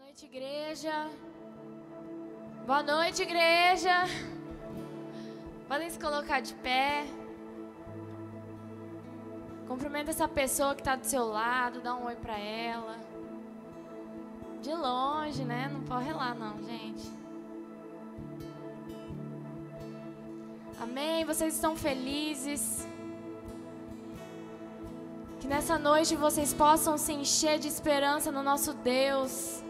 noite, igreja. Boa noite, igreja. Podem se colocar de pé. Cumprimenta essa pessoa que está do seu lado, dá um oi para ela. De longe, né? Não pode relar, não, gente. Amém? Vocês estão felizes? Que nessa noite vocês possam se encher de esperança no nosso Deus.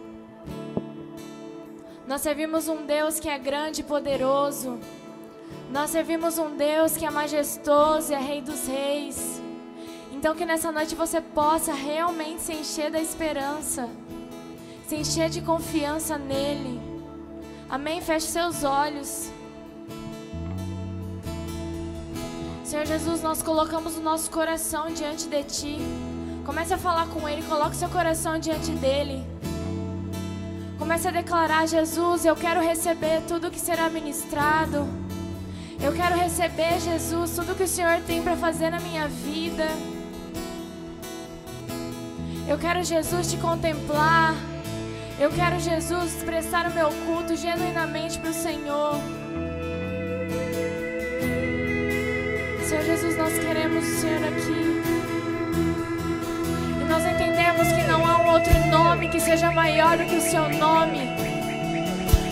Nós servimos um Deus que é grande e poderoso. Nós servimos um Deus que é majestoso e é Rei dos Reis. Então, que nessa noite você possa realmente se encher da esperança, se encher de confiança nele. Amém? Feche seus olhos. Senhor Jesus, nós colocamos o nosso coração diante de Ti. Comece a falar com Ele, coloque seu coração diante dEle. Comece a declarar: Jesus, eu quero receber tudo que será ministrado. Eu quero receber, Jesus, tudo que o Senhor tem para fazer na minha vida. Eu quero, Jesus, te contemplar. Eu quero, Jesus, prestar o meu culto genuinamente para o Senhor. Senhor Jesus, nós queremos o Senhor aqui. Nós entendemos que não há um outro nome que seja maior do que o seu nome.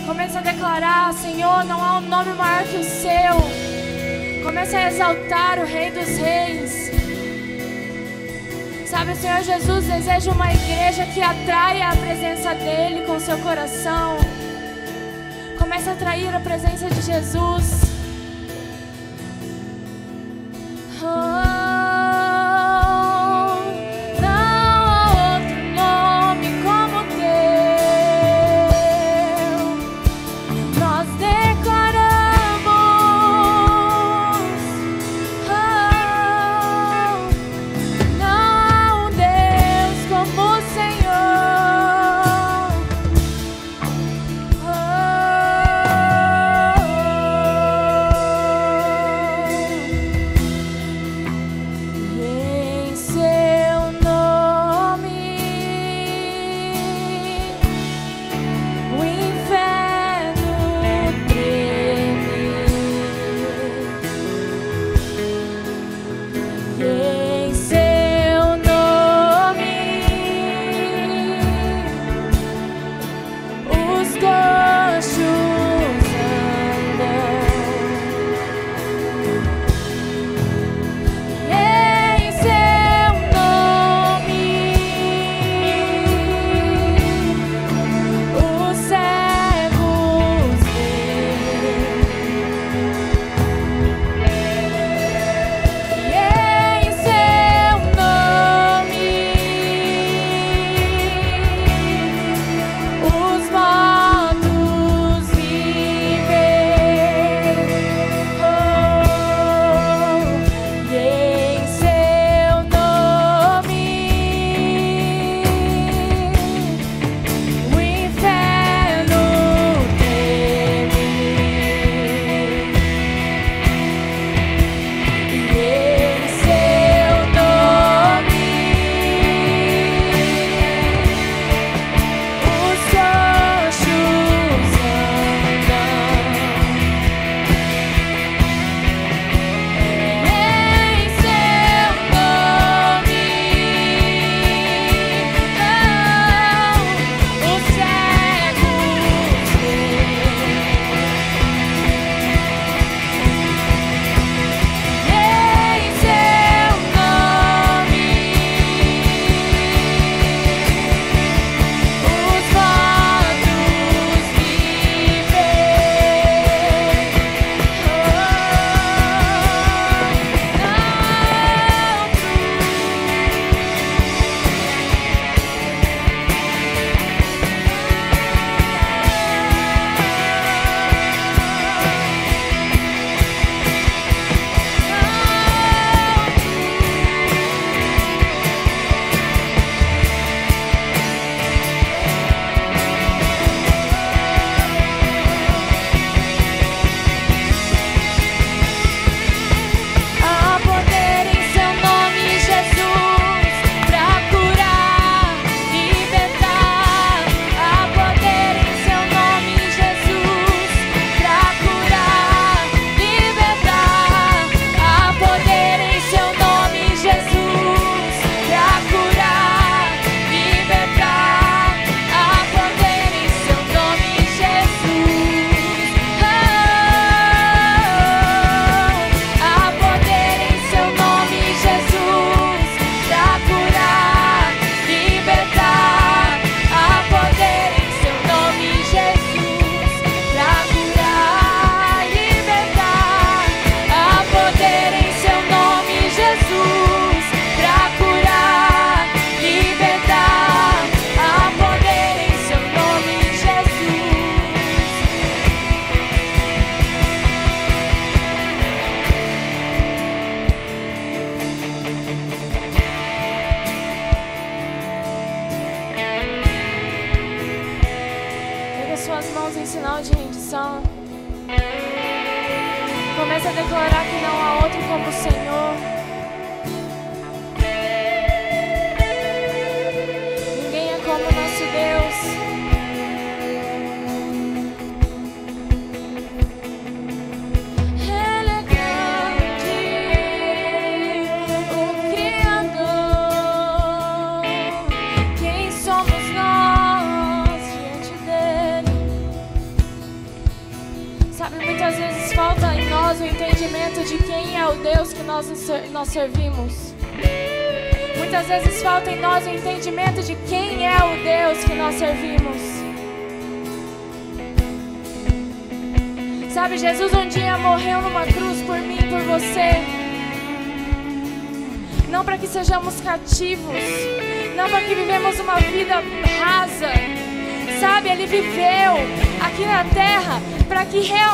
Comece a declarar, Senhor, não há um nome maior que o seu. Comece a exaltar o Rei dos Reis. Sabe, o Senhor Jesus deseja uma igreja que atraia a presença dEle com seu coração. Comece a atrair a presença de Jesus.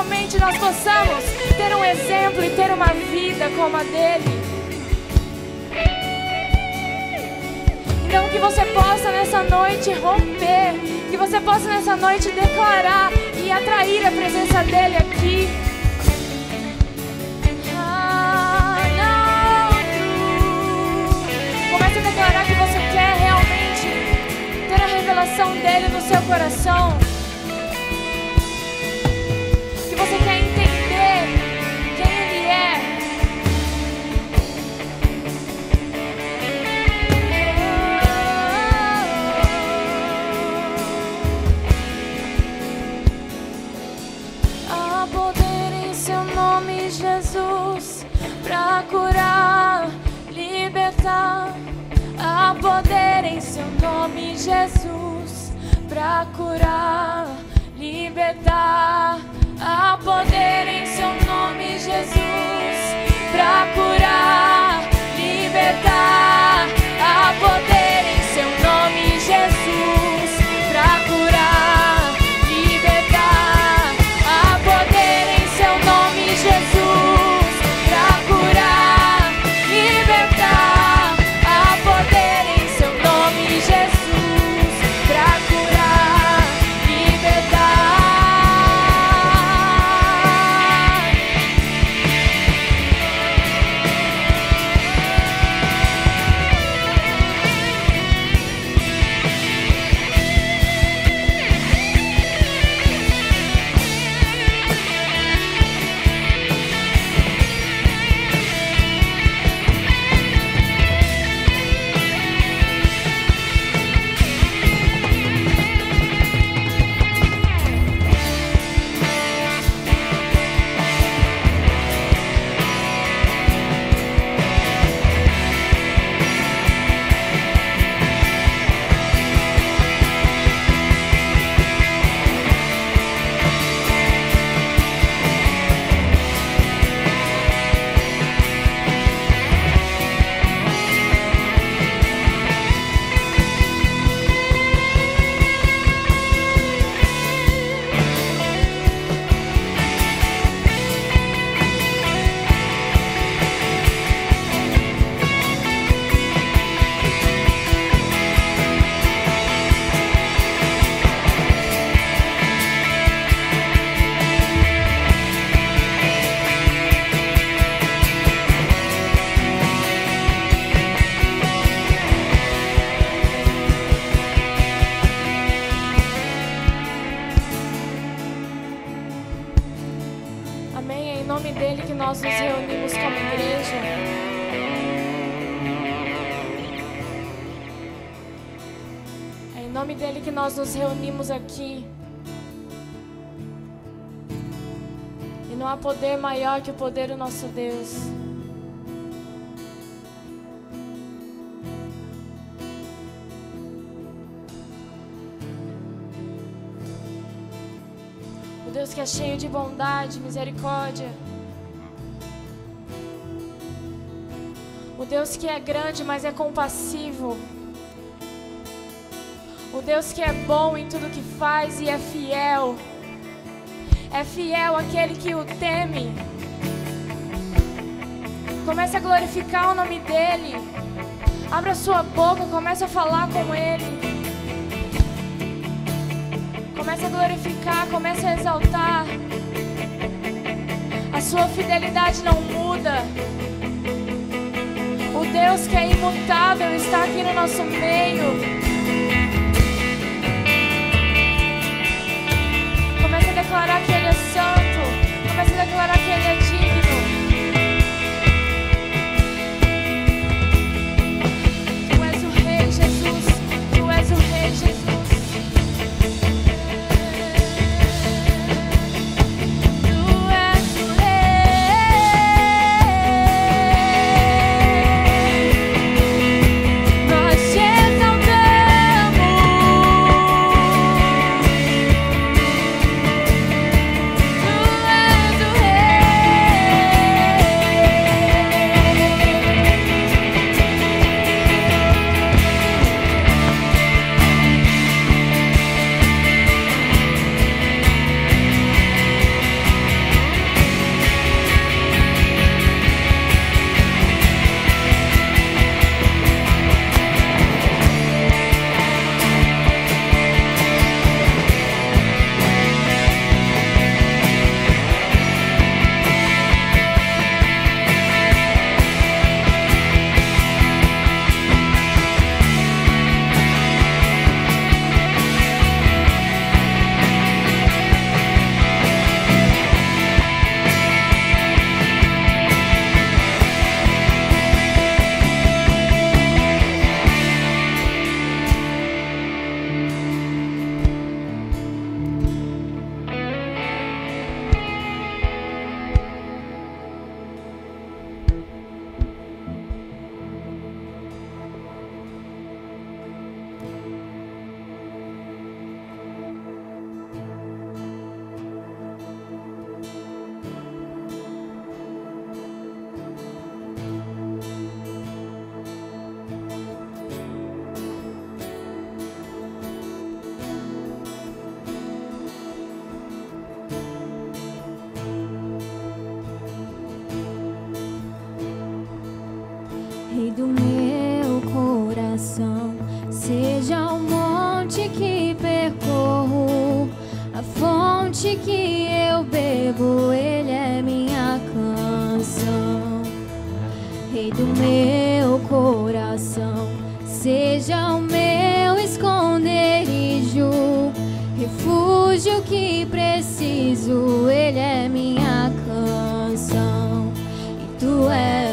realmente nós possamos ter um exemplo e ter uma vida como a dele. Então, que você possa nessa noite romper, que você possa nessa noite declarar e atrair a presença dele aqui. Ah, Comece a declarar que você quer realmente ter a revelação dele no seu coração. está. poder maior que o poder do nosso Deus. O Deus que é cheio de bondade, misericórdia. O Deus que é grande, mas é compassivo. O Deus que é bom em tudo que faz e é fiel. É fiel aquele que o teme. Comece a glorificar o nome dele. Abra sua boca, comece a falar com ele. Comece a glorificar, comece a exaltar. A sua fidelidade não muda. O Deus que é imutável está aqui no nosso meio. Comece a declarar que ele é santo. Comece a declarar que Ele é digno. seja o meu esconderijo, refúgio que preciso, Ele é minha canção e tu és.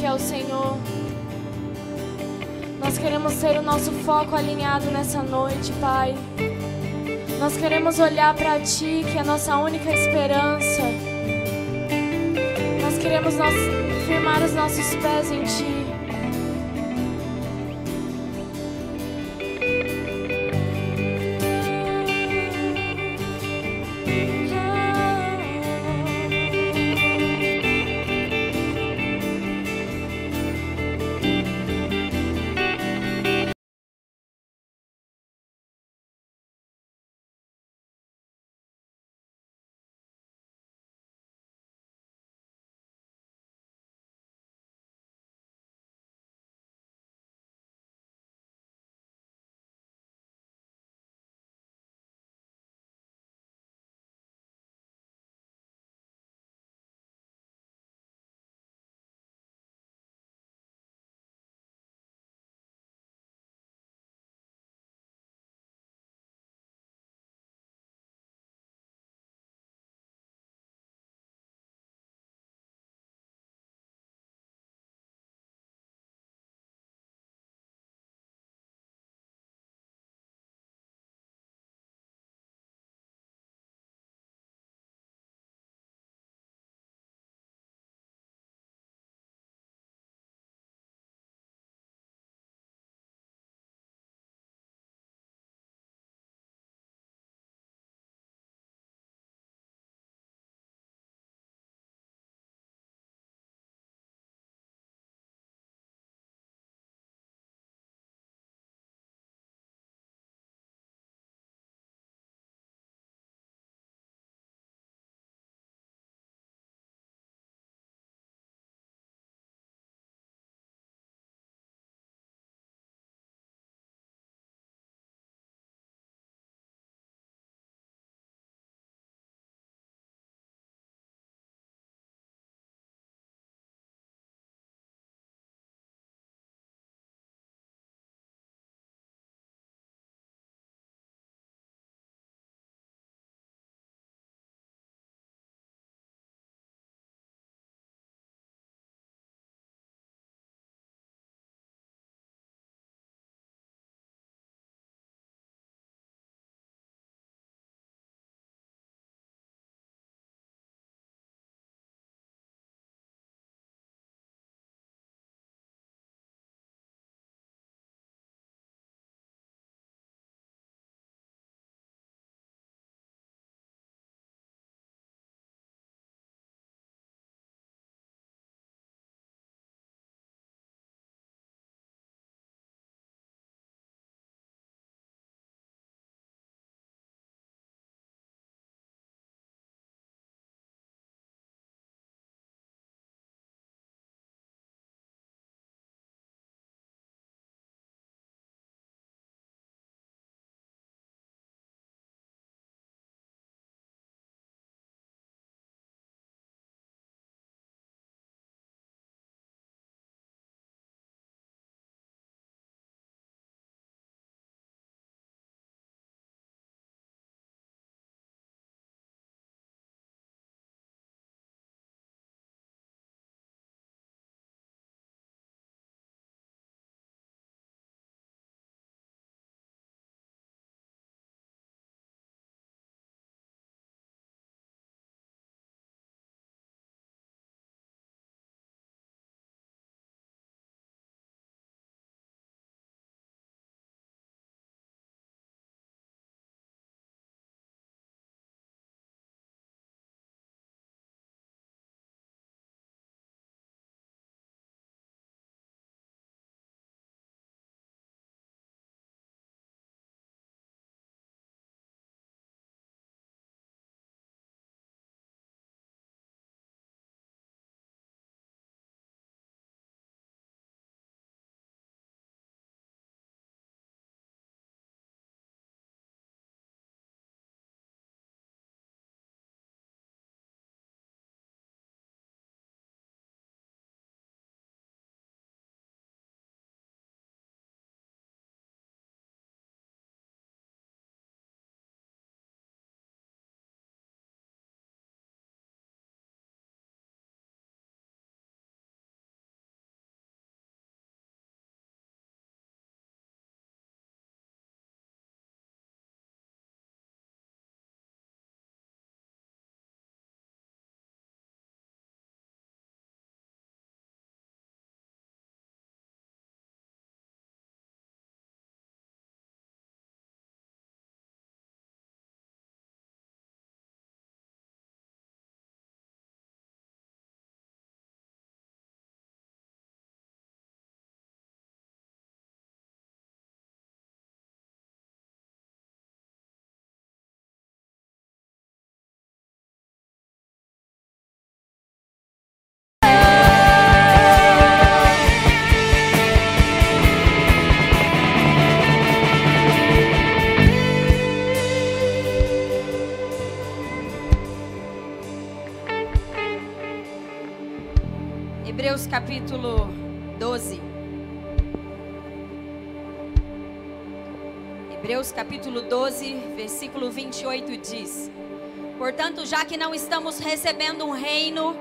que é o Senhor. Nós queremos ter o nosso foco alinhado nessa noite, Pai. Nós queremos olhar para Ti, que é a nossa única esperança. Nós queremos nós, firmar os nossos pés em Ti. Capítulo 12. Hebreus capítulo 12, versículo 28 diz: Portanto, já que não estamos recebendo um reino,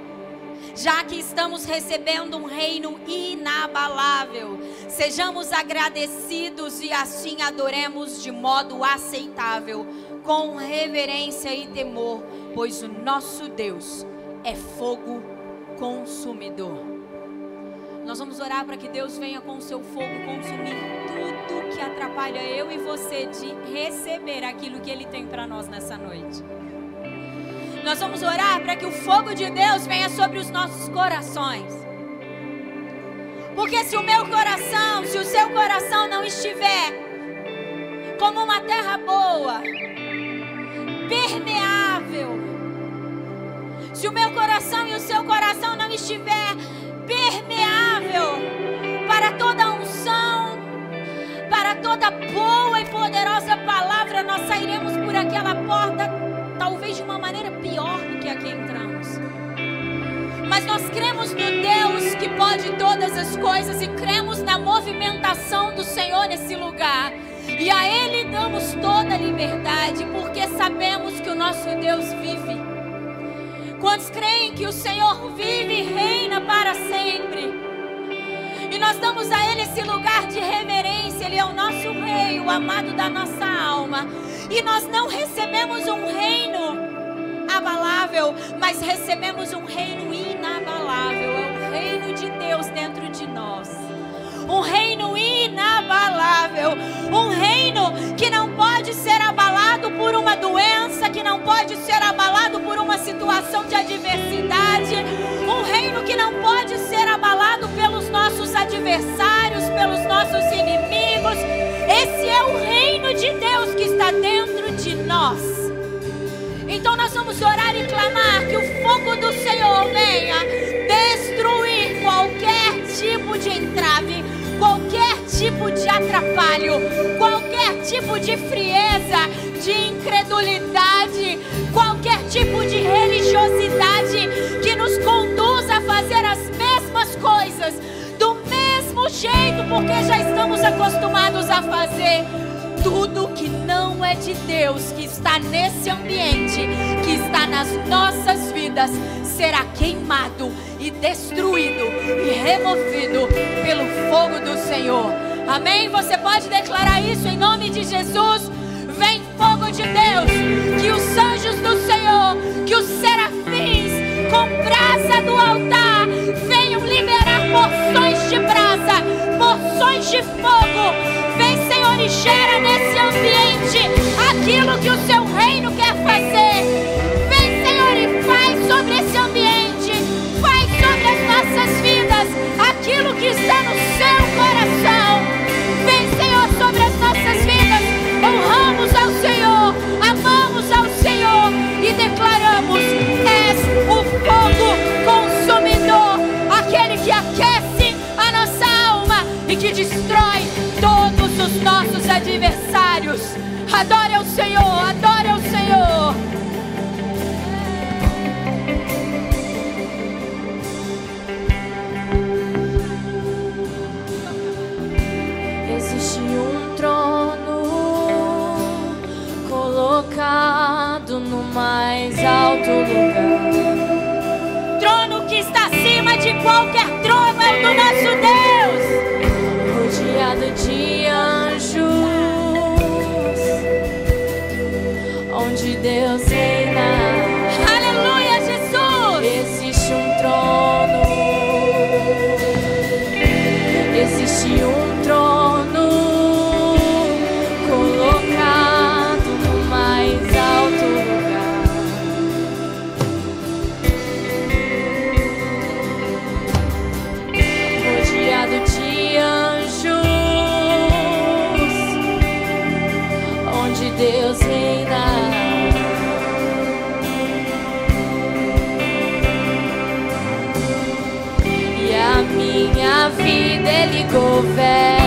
já que estamos recebendo um reino inabalável, sejamos agradecidos e assim adoremos de modo aceitável, com reverência e temor, pois o nosso Deus é fogo consumidor. Nós vamos orar para que Deus venha com o seu fogo consumir tudo que atrapalha eu e você de receber aquilo que Ele tem para nós nessa noite. Nós vamos orar para que o fogo de Deus venha sobre os nossos corações. Porque se o meu coração, se o seu coração não estiver como uma terra boa, permeável, se o meu coração e o seu coração não estiver permeável para toda unção, para toda boa e poderosa palavra, nós sairemos por aquela porta talvez de uma maneira pior do que a que entramos. Mas nós cremos no Deus que pode todas as coisas e cremos na movimentação do Senhor nesse lugar. E a Ele damos toda a liberdade, porque sabemos que o nosso Deus vive. Quantos creem que o Senhor vive e reina para sempre? E nós damos a Ele esse lugar de reverência. Ele é o nosso Rei, o amado da nossa alma. E nós não recebemos um reino abalável, mas recebemos um reino inabalável. É o reino de Deus dentro de nós. Um reino inabalável. Um reino que não pode ser abalado por uma doença, que não pode ser abalado por uma situação de adversidade. Um reino que não pode ser abalado pelos nossos adversários, pelos nossos inimigos. Esse é o reino de Deus que está dentro de nós. Então nós vamos orar e clamar que o fogo do Senhor venha destruir qualquer tipo de entrave, tipo de atrapalho, qualquer tipo de frieza, de incredulidade, qualquer tipo de religiosidade que nos conduza a fazer as mesmas coisas do mesmo jeito, porque já estamos acostumados a fazer. Tudo que não é de Deus, que está nesse ambiente, que está nas nossas vidas, será queimado e destruído e removido pelo fogo do Senhor. Amém? Você pode declarar isso em nome de Jesus? Vem fogo de Deus, que os anjos do Senhor, que os serafins com brasa do altar venham liberar porções de brasa, porções de fogo. Vem, Senhor, e gera nesse ambiente aquilo que o seu reino quer fazer. Vem, Senhor, e faz sobre esse ambiente, faz sobre as nossas vidas aquilo que está no Adore ao Senhor, adore ao Senhor. Existe um trono colocado no mais alto lugar. Trono que está acima de qualquer trono é o do nosso Deus. Vida Ele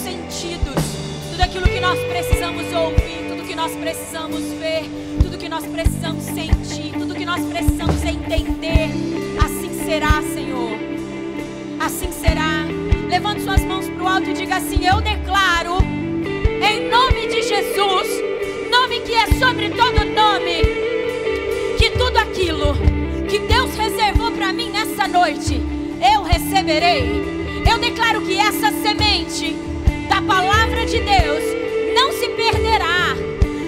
sentidos, tudo aquilo que nós precisamos ouvir, tudo que nós precisamos ver, tudo que nós precisamos sentir, tudo que nós precisamos entender. Assim será, Senhor. Assim será. Levante suas mãos para o alto e diga assim: Eu declaro, em nome de Jesus, nome que é sobre todo nome, que tudo aquilo que Deus reservou para mim nessa noite, eu receberei. Eu declaro que essa semente da palavra de Deus não se perderá.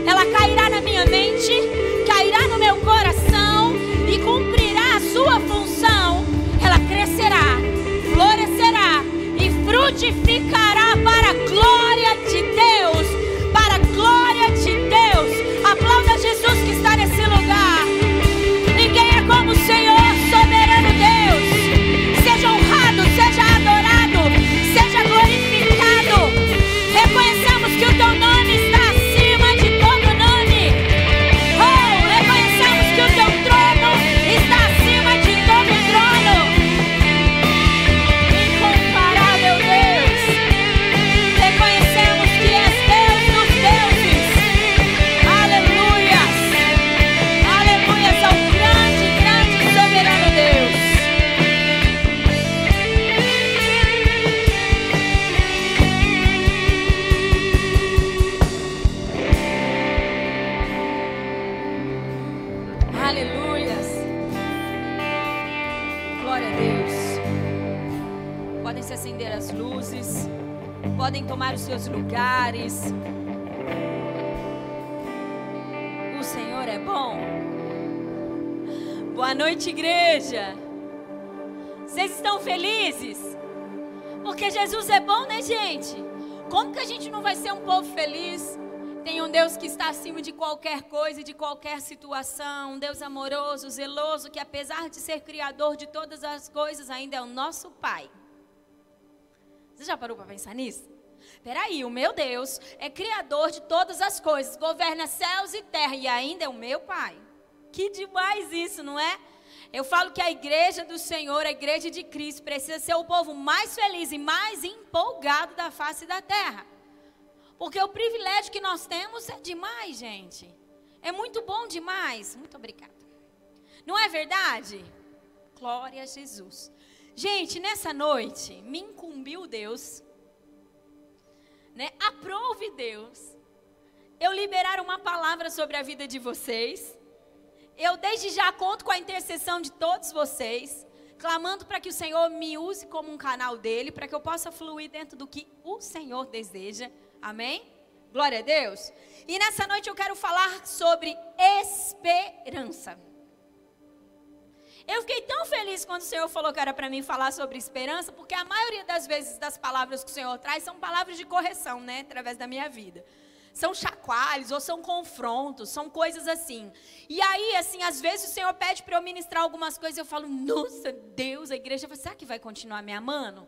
Ela cairá na minha mente, cairá no meu coração e cumprirá a sua função. Ela crescerá, florescerá e frutificará para a glória de Deus. Lugares. O Senhor é bom. Boa noite, igreja. Vocês estão felizes? Porque Jesus é bom, né, gente? Como que a gente não vai ser um povo feliz? Tem um Deus que está acima de qualquer coisa e de qualquer situação, um Deus amoroso, zeloso, que apesar de ser criador de todas as coisas, ainda é o nosso Pai. Você já parou para pensar nisso? Peraí, o meu Deus é criador de todas as coisas, governa céus e terra e ainda é o meu Pai. Que demais isso, não é? Eu falo que a igreja do Senhor, a igreja de Cristo, precisa ser o povo mais feliz e mais empolgado da face da terra. Porque o privilégio que nós temos é demais, gente. É muito bom demais. Muito obrigada. Não é verdade? Glória a Jesus. Gente, nessa noite me incumbiu Deus, né? Aprove Deus. Eu liberar uma palavra sobre a vida de vocês. Eu desde já conto com a intercessão de todos vocês, clamando para que o Senhor me use como um canal dele, para que eu possa fluir dentro do que o Senhor deseja. Amém? Glória a Deus. E nessa noite eu quero falar sobre esperança. Eu fiquei tão feliz quando o Senhor falou que era para mim falar sobre esperança, porque a maioria das vezes das palavras que o Senhor traz são palavras de correção, né, através da minha vida. São chacoalhos ou são confrontos, são coisas assim. E aí, assim, às vezes o Senhor pede para eu ministrar algumas coisas, eu falo: "Nossa, Deus, a igreja, será que vai continuar me amando?"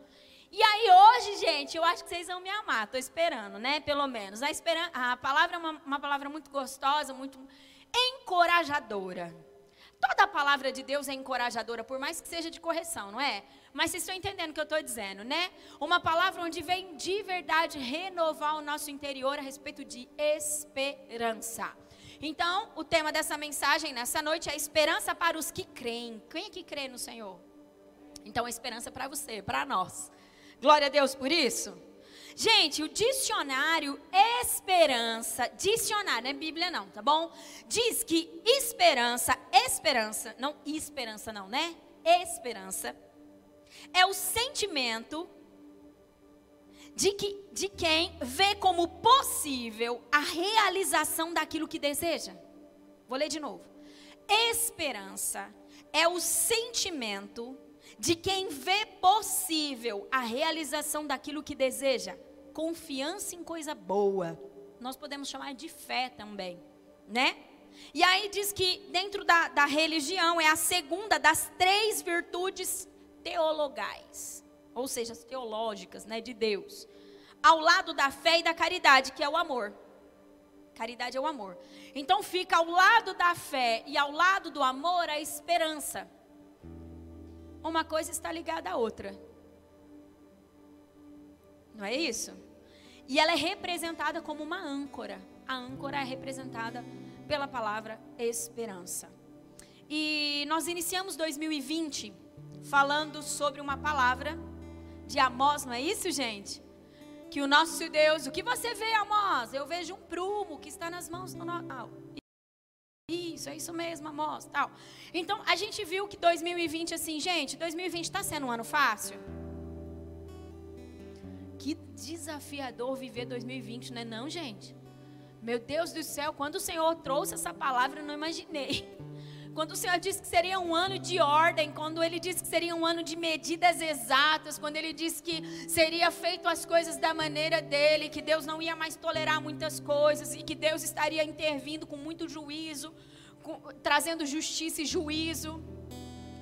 E aí hoje, gente, eu acho que vocês vão me amar. Estou esperando, né? Pelo menos. A, esperan a palavra é uma, uma palavra muito gostosa, muito encorajadora. Toda a palavra de Deus é encorajadora, por mais que seja de correção, não é? Mas vocês estão entendendo o que eu estou dizendo, né? Uma palavra onde vem de verdade renovar o nosso interior a respeito de esperança. Então, o tema dessa mensagem nessa noite é esperança para os que creem. Quem é que crê no Senhor? Então, a esperança para você, para nós. Glória a Deus por isso. Gente, o dicionário esperança, dicionário, não é Bíblia não, tá bom? Diz que esperança, esperança, não esperança não, né? Esperança é o sentimento de, que, de quem vê como possível a realização daquilo que deseja. Vou ler de novo. Esperança é o sentimento de quem vê possível a realização daquilo que deseja, confiança em coisa boa. Nós podemos chamar de fé também, né? E aí diz que dentro da, da religião é a segunda das três virtudes teologais, ou seja, as teológicas, né, de Deus. Ao lado da fé e da caridade, que é o amor. Caridade é o amor. Então fica ao lado da fé e ao lado do amor a esperança uma coisa está ligada à outra. Não é isso? E ela é representada como uma âncora. A âncora é representada pela palavra esperança. E nós iniciamos 2020 falando sobre uma palavra de Amós, não é isso, gente? Que o nosso Deus, o que você vê, Amós? Eu vejo um prumo que está nas mãos do nosso. Ah, isso, é isso mesmo, Amós, tal. Então, a gente viu que 2020, assim, gente, 2020 está sendo um ano fácil? Que desafiador viver 2020, não é não, gente? Meu Deus do céu, quando o Senhor trouxe essa palavra, eu não imaginei. Quando o Senhor disse que seria um ano de ordem, quando Ele disse que seria um ano de medidas exatas, quando Ele disse que seria feito as coisas da maneira dele, que Deus não ia mais tolerar muitas coisas e que Deus estaria intervindo com muito juízo, com, trazendo justiça e juízo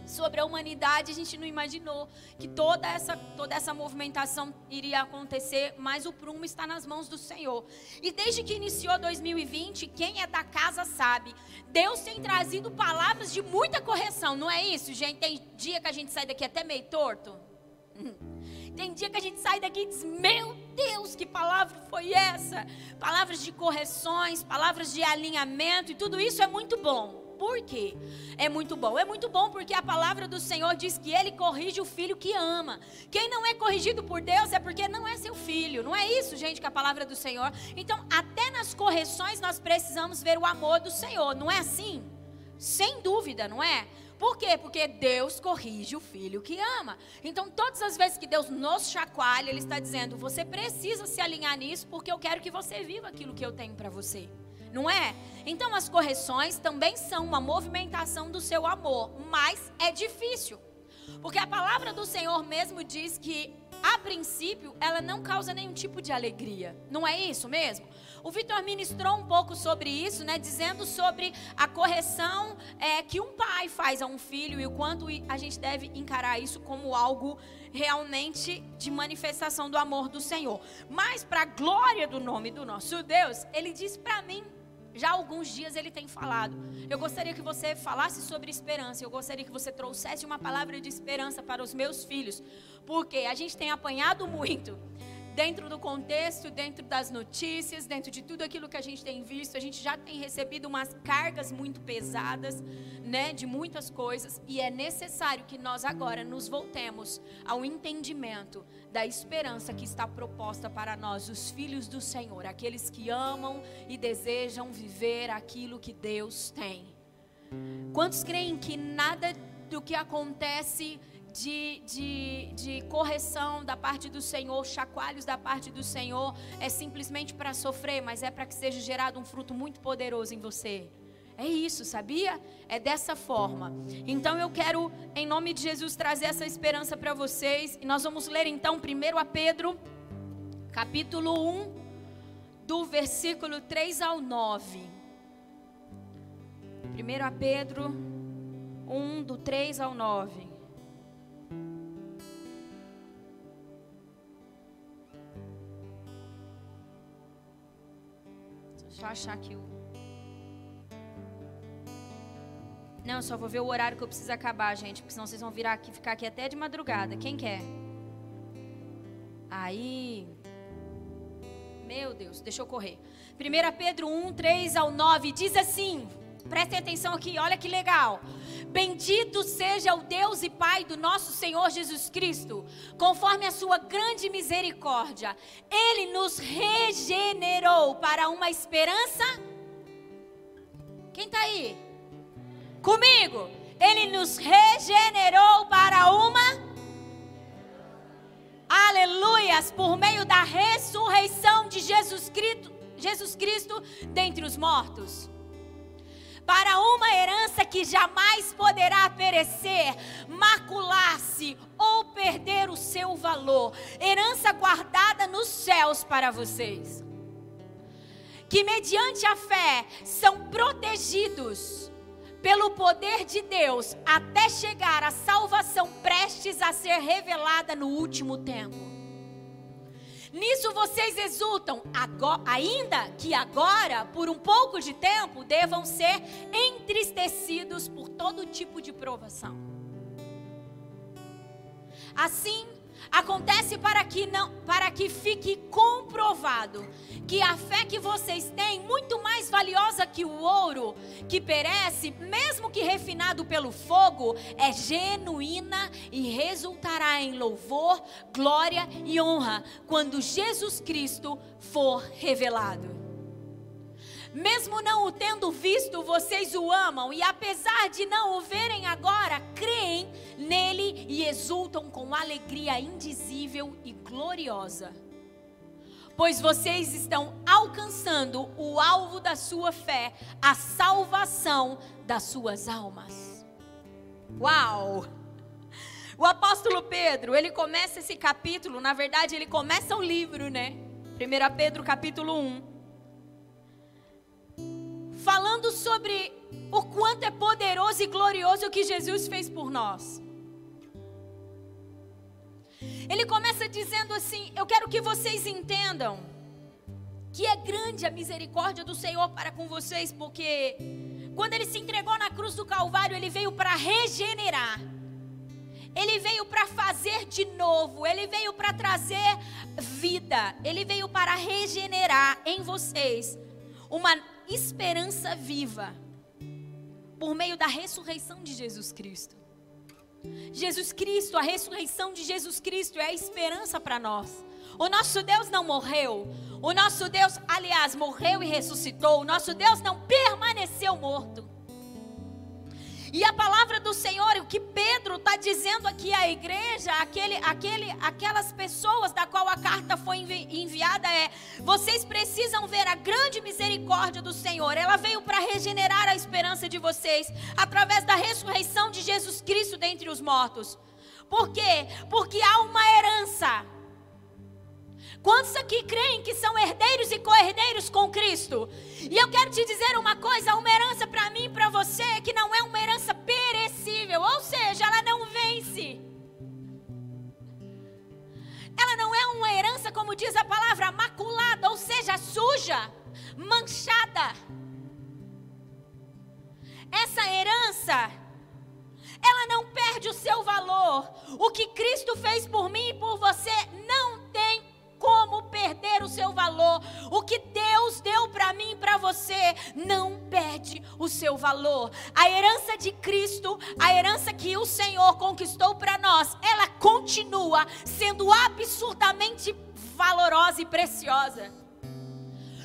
sobre a humanidade, a gente não imaginou que toda essa, toda essa movimentação iria acontecer, mas o prumo está nas mãos do Senhor. E desde que iniciou 2020, quem é da casa sabe, Deus tem trazido palavras de muita correção, não é isso, gente? Tem dia que a gente sai daqui até meio torto. Tem dia que a gente sai daqui e diz: Meu Deus, que palavra foi essa? Palavras de correções, palavras de alinhamento, e tudo isso é muito bom. Por quê? É muito bom. É muito bom porque a palavra do Senhor diz que ele corrige o filho que ama. Quem não é corrigido por Deus é porque não é seu filho. Não é isso, gente, que a palavra do Senhor. Então, até nas correções nós precisamos ver o amor do Senhor. Não é assim? Sem dúvida, não é? Por quê? Porque Deus corrige o filho que ama. Então, todas as vezes que Deus nos chacoalha, Ele está dizendo: você precisa se alinhar nisso, porque eu quero que você viva aquilo que eu tenho para você não é? Então as correções também são uma movimentação do seu amor, mas é difícil. Porque a palavra do Senhor mesmo diz que, a princípio, ela não causa nenhum tipo de alegria. Não é isso mesmo? O Vitor ministrou um pouco sobre isso, né? Dizendo sobre a correção é, que um pai faz a um filho e o quanto a gente deve encarar isso como algo realmente de manifestação do amor do Senhor. Mas, para a glória do nome do nosso Deus, ele diz para mim já há alguns dias ele tem falado. Eu gostaria que você falasse sobre esperança. Eu gostaria que você trouxesse uma palavra de esperança para os meus filhos. Porque a gente tem apanhado muito dentro do contexto, dentro das notícias, dentro de tudo aquilo que a gente tem visto, a gente já tem recebido umas cargas muito pesadas, né, de muitas coisas, e é necessário que nós agora nos voltemos ao entendimento da esperança que está proposta para nós, os filhos do Senhor, aqueles que amam e desejam viver aquilo que Deus tem. Quantos creem que nada do que acontece de, de, de correção da parte do Senhor, chacoalhos da parte do Senhor, é simplesmente para sofrer, mas é para que seja gerado um fruto muito poderoso em você. É isso, sabia? É dessa forma. Então eu quero, em nome de Jesus, trazer essa esperança para vocês. E nós vamos ler então primeiro a Pedro, capítulo 1, do versículo 3 ao 9. Primeiro a Pedro 1, do 3 ao 9. Eu achar aqui o. Não, só vou ver o horário que eu preciso acabar, gente, porque senão vocês vão virar aqui, ficar aqui até de madrugada. Quem quer? Aí. Meu Deus, deixa eu correr. 1 Pedro 1, 3 ao 9 diz assim: prestem atenção aqui, olha que legal. Bendito seja o Deus e Pai do nosso Senhor Jesus Cristo, conforme a sua grande misericórdia, ele nos regenerou para uma esperança. Quem está aí? Comigo. Ele nos regenerou para uma Aleluias, por meio da ressurreição de Jesus Cristo, Jesus Cristo dentre os mortos para uma herança que jamais poderá perecer, macular-se ou perder o seu valor. Herança guardada nos céus para vocês. Que mediante a fé são protegidos pelo poder de Deus até chegar à salvação prestes a ser revelada no último tempo. Nisso vocês exultam, agora, ainda que agora, por um pouco de tempo, devam ser entristecidos por todo tipo de provação. Assim, acontece para que não para que fique comprovado que a fé que vocês têm muito mais valiosa que o ouro que perece, mesmo que refinado pelo fogo, é genuína e resultará em louvor, glória e honra quando Jesus Cristo for revelado. Mesmo não o tendo visto, vocês o amam, e apesar de não o verem agora, creem nele e exultam com alegria indizível e gloriosa. Pois vocês estão alcançando o alvo da sua fé, a salvação das suas almas. Uau! O apóstolo Pedro, ele começa esse capítulo, na verdade, ele começa o livro, né? 1 Pedro capítulo 1 falando sobre o quanto é poderoso e glorioso o que Jesus fez por nós. Ele começa dizendo assim: Eu quero que vocês entendam que é grande a misericórdia do Senhor para com vocês, porque quando ele se entregou na cruz do Calvário, ele veio para regenerar. Ele veio para fazer de novo, ele veio para trazer vida, ele veio para regenerar em vocês uma esperança viva por meio da ressurreição de Jesus Cristo. Jesus Cristo, a ressurreição de Jesus Cristo é a esperança para nós. O nosso Deus não morreu. O nosso Deus, aliás, morreu e ressuscitou. O nosso Deus não permaneceu morto. E a palavra do Senhor, o que Pedro está dizendo aqui à igreja, aquele, aquele, aquelas pessoas da qual a carta foi enviada é: vocês precisam ver a grande misericórdia do Senhor. Ela veio para regenerar a esperança de vocês através da ressurreição de Jesus Cristo dentre os mortos. Por quê? Porque há uma herança Quantos aqui creem que são herdeiros e co-herdeiros com Cristo? E eu quero te dizer uma coisa: uma herança para mim e para você que não é uma herança perecível, ou seja, ela não vence. Ela não é uma herança, como diz a palavra, maculada, ou seja, suja, manchada. Essa herança, ela não perde o seu valor. O que Cristo fez por mim e por você não tem como perder o seu valor. O que Deus deu para mim e para você não perde o seu valor. A herança de Cristo, a herança que o Senhor conquistou para nós, ela continua sendo absurdamente valorosa e preciosa.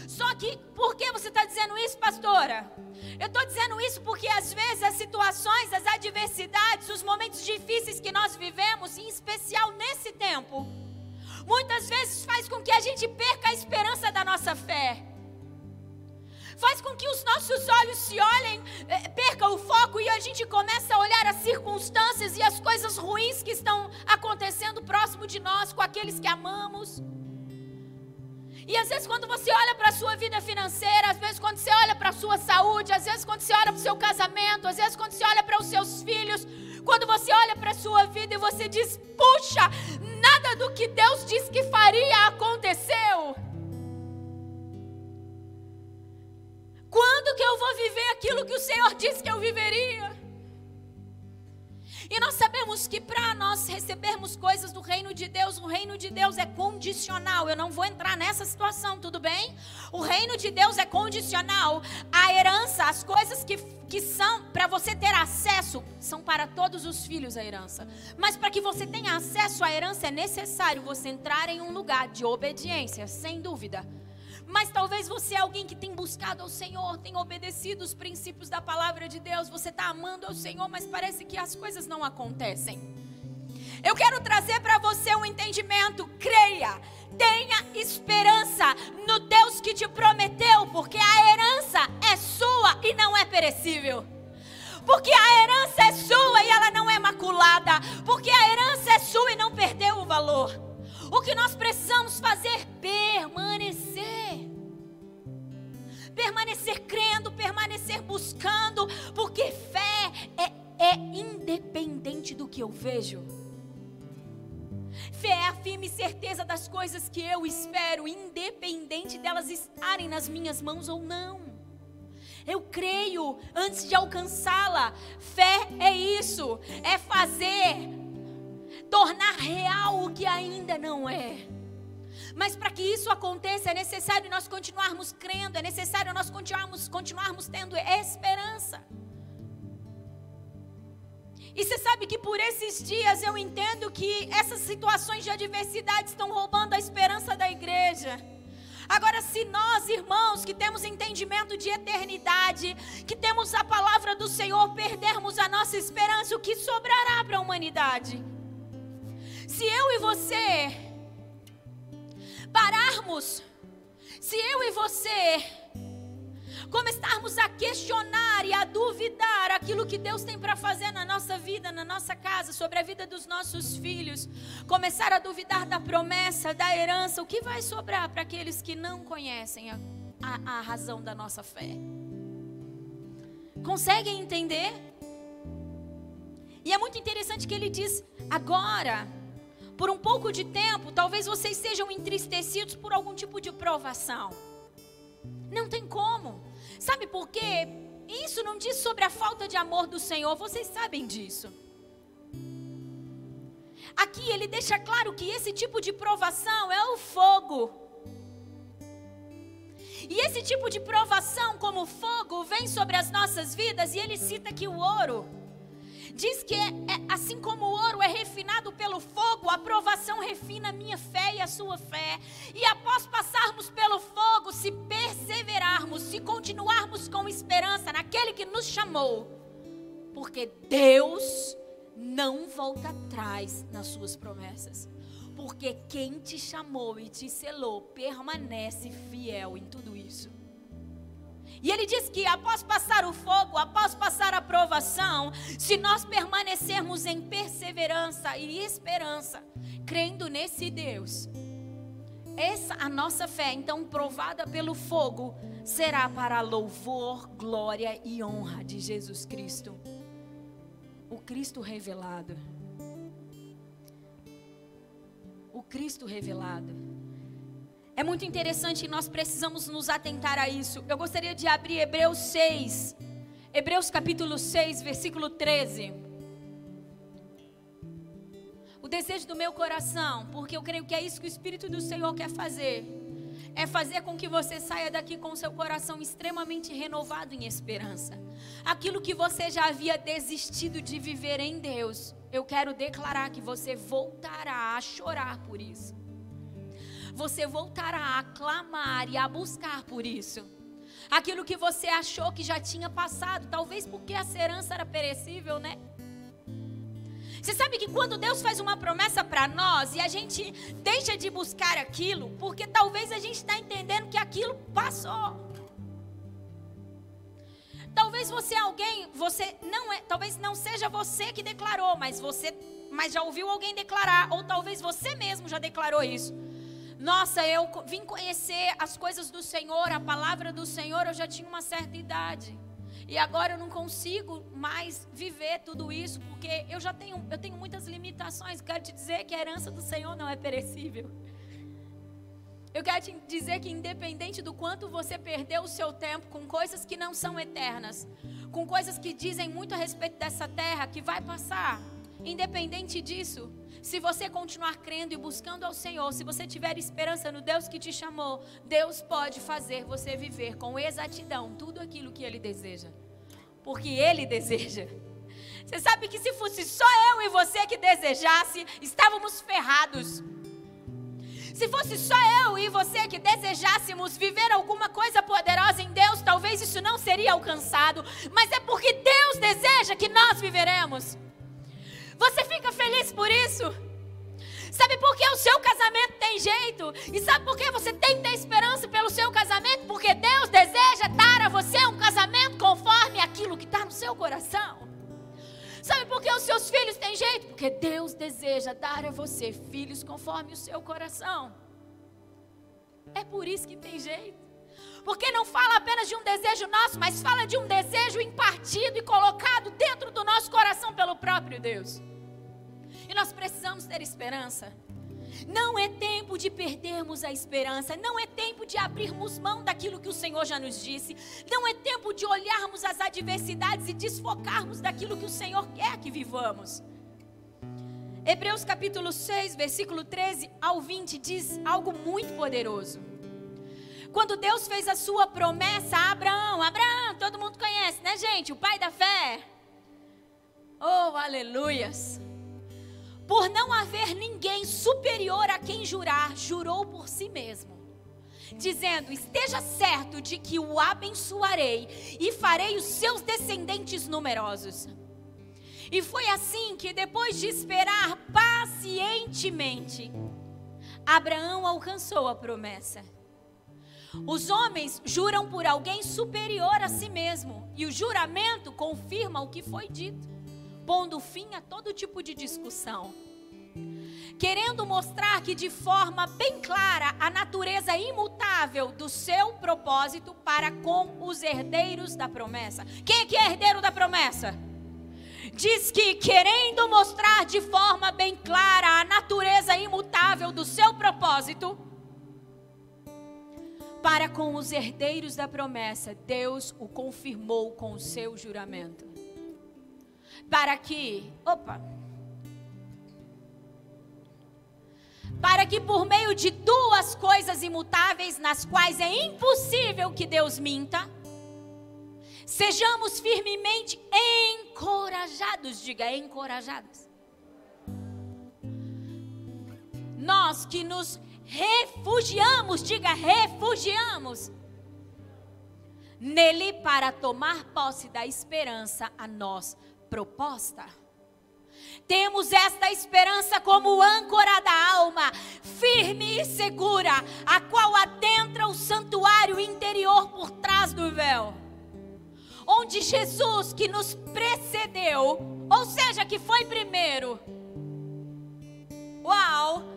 Só que, por que você está dizendo isso, pastora? Eu estou dizendo isso porque às vezes as situações, as adversidades, os momentos difíceis que nós vivemos, em especial nesse tempo, muitas vezes faz com que a gente perca a esperança da nossa fé. Faz com que os nossos olhos se olhem, eh, perca o foco e a gente começa a olhar as circunstâncias e as coisas ruins que estão acontecendo próximo de nós, com aqueles que amamos. E às vezes quando você olha para a sua vida financeira, às vezes quando você olha para a sua saúde, às vezes quando você olha para o seu casamento, às vezes quando você olha para os seus filhos, quando você olha para a sua vida e você diz: "Puxa, nada do que Deus disse que faria aconteceu". Quando que eu vou viver aquilo que o Senhor disse que eu viveria? E nós sabemos que para nós recebermos coisas do reino de Deus, o reino de Deus é condicional. Eu não vou entrar nessa situação, tudo bem? O reino de Deus é condicional. A herança, as coisas que, que são para você ter acesso, são para todos os filhos a herança. Mas para que você tenha acesso à herança, é necessário você entrar em um lugar de obediência, sem dúvida. Mas talvez você é alguém que tem buscado ao Senhor, tem obedecido os princípios da palavra de Deus, você está amando ao Senhor, mas parece que as coisas não acontecem. Eu quero trazer para você um entendimento, creia, tenha esperança no Deus que te prometeu, porque a herança é sua e não é perecível. Porque a herança é sua e ela não é maculada. Porque a herança é sua e não perdeu o valor. O que nós precisamos fazer? Permanecer. Permanecer crendo, permanecer buscando, porque fé é, é independente do que eu vejo. Fé é a firme certeza das coisas que eu espero, independente delas estarem nas minhas mãos ou não. Eu creio antes de alcançá-la. Fé é isso, é fazer tornar real o que ainda não é. Mas para que isso aconteça, é necessário nós continuarmos crendo, é necessário nós continuarmos, continuarmos tendo esperança. E você sabe que por esses dias eu entendo que essas situações de adversidade estão roubando a esperança da igreja. Agora, se nós, irmãos, que temos entendimento de eternidade, que temos a palavra do Senhor, perdermos a nossa esperança, o que sobrará para a humanidade? Se eu e você pararmos, se eu e você começarmos a questionar e a duvidar aquilo que Deus tem para fazer na nossa vida, na nossa casa, sobre a vida dos nossos filhos, começar a duvidar da promessa, da herança, o que vai sobrar para aqueles que não conhecem a, a, a razão da nossa fé? Conseguem entender? E é muito interessante que ele diz: agora por um pouco de tempo, talvez vocês sejam entristecidos por algum tipo de provação. Não tem como. Sabe por quê? Isso não diz sobre a falta de amor do Senhor, vocês sabem disso. Aqui ele deixa claro que esse tipo de provação é o fogo. E esse tipo de provação, como fogo, vem sobre as nossas vidas, e ele cita aqui o ouro. Diz que é, é, assim como o ouro é refinado pelo fogo, a provação refina a minha fé e a sua fé. E após passarmos pelo fogo, se perseverarmos, se continuarmos com esperança naquele que nos chamou, porque Deus não volta atrás nas suas promessas. Porque quem te chamou e te selou permanece fiel em tudo isso. E ele diz que após passar o fogo, após passar a provação, se nós permanecermos em perseverança e esperança, crendo nesse Deus, essa a nossa fé, então provada pelo fogo, será para louvor, glória e honra de Jesus Cristo. O Cristo revelado. O Cristo revelado. É muito interessante e nós precisamos nos atentar a isso. Eu gostaria de abrir Hebreus 6. Hebreus capítulo 6, versículo 13. O desejo do meu coração, porque eu creio que é isso que o Espírito do Senhor quer fazer, é fazer com que você saia daqui com seu coração extremamente renovado em esperança. Aquilo que você já havia desistido de viver em Deus, eu quero declarar que você voltará a chorar por isso. Você voltará a clamar e a buscar por isso. Aquilo que você achou que já tinha passado, talvez porque essa herança era perecível, né? Você sabe que quando Deus faz uma promessa para nós e a gente deixa de buscar aquilo, porque talvez a gente está entendendo que aquilo passou. Talvez você é alguém, você não é, talvez não seja você que declarou, mas você, mas já ouviu alguém declarar, ou talvez você mesmo já declarou isso. Nossa, eu vim conhecer as coisas do Senhor, a palavra do Senhor, eu já tinha uma certa idade. E agora eu não consigo mais viver tudo isso, porque eu já tenho, eu tenho muitas limitações. Quero te dizer que a herança do Senhor não é perecível. Eu quero te dizer que independente do quanto você perdeu o seu tempo com coisas que não são eternas, com coisas que dizem muito a respeito dessa terra que vai passar, independente disso, se você continuar crendo e buscando ao Senhor, se você tiver esperança no Deus que te chamou, Deus pode fazer você viver com exatidão tudo aquilo que Ele deseja. Porque Ele deseja. Você sabe que se fosse só eu e você que desejasse, estávamos ferrados. Se fosse só eu e você que desejássemos viver alguma coisa poderosa em Deus, talvez isso não seria alcançado. Mas é porque Deus deseja que nós viveremos. Você fica feliz por isso? Sabe por que o seu casamento tem jeito? E sabe por que você tem que ter esperança pelo seu casamento? Porque Deus deseja dar a você um casamento conforme aquilo que está no seu coração. Sabe por que os seus filhos têm jeito? Porque Deus deseja dar a você filhos conforme o seu coração. É por isso que tem jeito. Porque não fala apenas de um desejo nosso, mas fala de um desejo impartido e colocado dentro do nosso coração pelo próprio Deus. E nós precisamos ter esperança. Não é tempo de perdermos a esperança, não é tempo de abrirmos mão daquilo que o Senhor já nos disse, não é tempo de olharmos as adversidades e desfocarmos daquilo que o Senhor quer que vivamos. Hebreus capítulo 6, versículo 13 ao 20 diz algo muito poderoso. Quando Deus fez a sua promessa a Abraão, Abraão, todo mundo conhece, né, gente? O pai da fé. Oh, aleluias. Por não haver ninguém superior a quem jurar, jurou por si mesmo, dizendo: Esteja certo de que o abençoarei e farei os seus descendentes numerosos. E foi assim que, depois de esperar pacientemente, Abraão alcançou a promessa. Os homens juram por alguém superior a si mesmo, e o juramento confirma o que foi dito pondo fim a todo tipo de discussão. Querendo mostrar que de forma bem clara a natureza imutável do seu propósito para com os herdeiros da promessa. Quem é que é herdeiro da promessa? Diz que querendo mostrar de forma bem clara a natureza imutável do seu propósito, para com os herdeiros da promessa, Deus o confirmou com o seu juramento para que, opa, para que por meio de duas coisas imutáveis, nas quais é impossível que Deus minta, sejamos firmemente encorajados, diga encorajados. Nós que nos refugiamos, diga refugiamos, nele para tomar posse da esperança a nós proposta. Temos esta esperança como âncora da alma, firme e segura, a qual adentra o santuário interior por trás do véu. Onde Jesus, que nos precedeu, ou seja, que foi primeiro. Uau!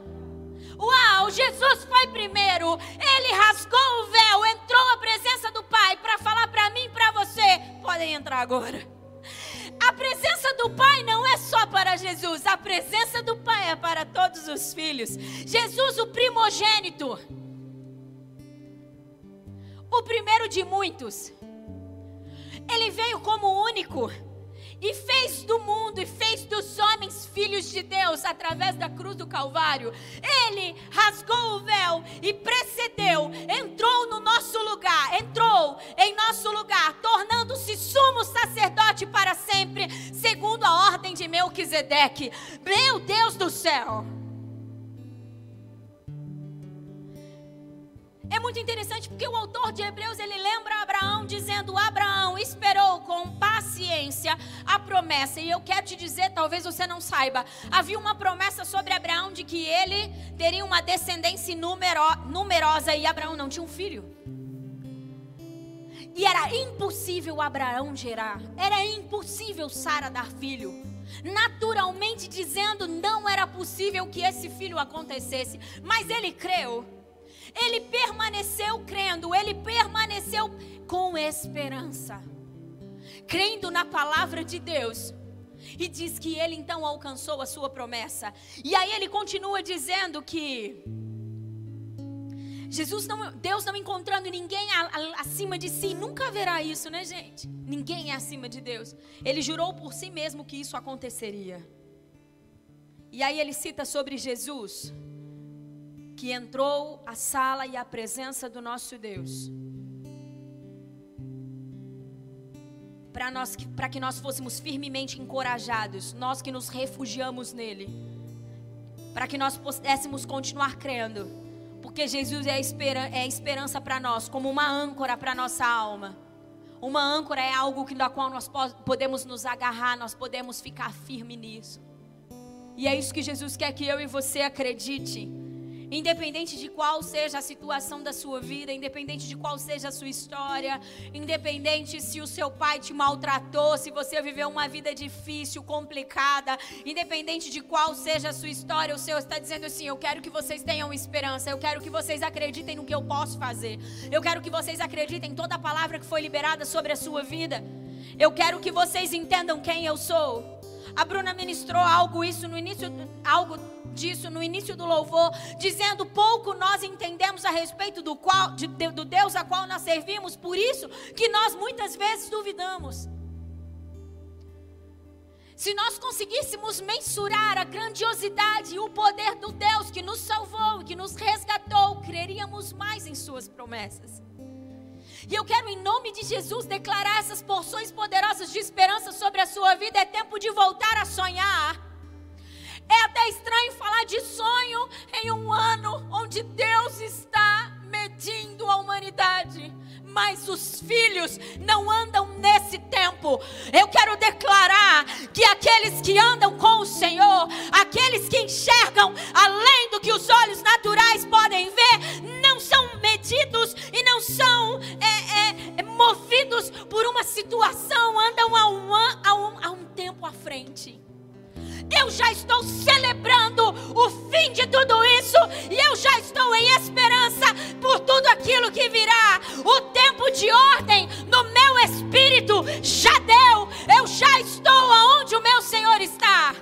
Uau, Jesus foi primeiro. Ele rasgou o véu, entrou à presença do Pai para falar para mim e para você: podem entrar agora. A presença do Pai não é só para Jesus, a presença do Pai é para todos os filhos. Jesus, o primogênito, o primeiro de muitos, ele veio como único e fez do mundo e fez dos homens filhos de Deus através da cruz do Calvário. Ele rasgou o véu e precedeu, entrou no nosso lugar, entrou em nosso lugar, tornando-se sumo sacerdote para sempre, segundo a ordem de Melquisedeque. Meu Deus do céu! É muito interessante porque o autor de Hebreus ele lembra Abraão dizendo: Abraão esperou com paciência a promessa. E eu quero te dizer, talvez você não saiba, havia uma promessa sobre Abraão de que ele teria uma descendência numero, numerosa e Abraão não tinha um filho. E era impossível Abraão gerar, era impossível Sara dar filho. Naturalmente dizendo, não era possível que esse filho acontecesse, mas ele creu. Ele permaneceu crendo, ele permaneceu com esperança, crendo na palavra de Deus. E diz que ele então alcançou a sua promessa. E aí ele continua dizendo que Jesus não, Deus não encontrando ninguém acima de si, nunca haverá isso, né, gente? Ninguém é acima de Deus. Ele jurou por si mesmo que isso aconteceria. E aí ele cita sobre Jesus que entrou a sala e a presença do nosso Deus. Para nós para que nós fôssemos firmemente encorajados, nós que nos refugiamos nele. Para que nós pudéssemos continuar crendo, porque Jesus é a, esperan é esperança para nós, como uma âncora para nossa alma. Uma âncora é algo que da qual nós podemos nos agarrar, nós podemos ficar firme nisso. E é isso que Jesus quer que eu e você acredite. Independente de qual seja a situação da sua vida, independente de qual seja a sua história, independente se o seu pai te maltratou, se você viveu uma vida difícil, complicada, independente de qual seja a sua história, o Senhor está dizendo assim: Eu quero que vocês tenham esperança, eu quero que vocês acreditem no que eu posso fazer, eu quero que vocês acreditem em toda a palavra que foi liberada sobre a sua vida, eu quero que vocês entendam quem eu sou. A Bruna ministrou algo isso no início, algo disso no início do louvor, dizendo pouco nós entendemos a respeito do qual de, do Deus a qual nós servimos, por isso que nós muitas vezes duvidamos. Se nós conseguíssemos mensurar a grandiosidade e o poder do Deus que nos salvou, que nos resgatou, creríamos mais em suas promessas. E eu quero, em nome de Jesus, declarar essas porções poderosas de esperança sobre a sua vida. É tempo de voltar a sonhar. É até estranho falar de sonho em um ano onde Deus está medindo a humanidade. Mas os filhos não andam nesse tempo. Eu quero declarar que aqueles que andam com o Senhor, aqueles que enxergam além do que os olhos naturais podem ver, não são medidos e não são é, é, movidos por uma situação, andam a um, a um, a um tempo à frente. Eu já estou celebrando o fim de tudo isso e eu já estou em esperança por tudo aquilo que virá. O tempo de ordem no meu espírito já deu. Eu já estou aonde o meu Senhor está.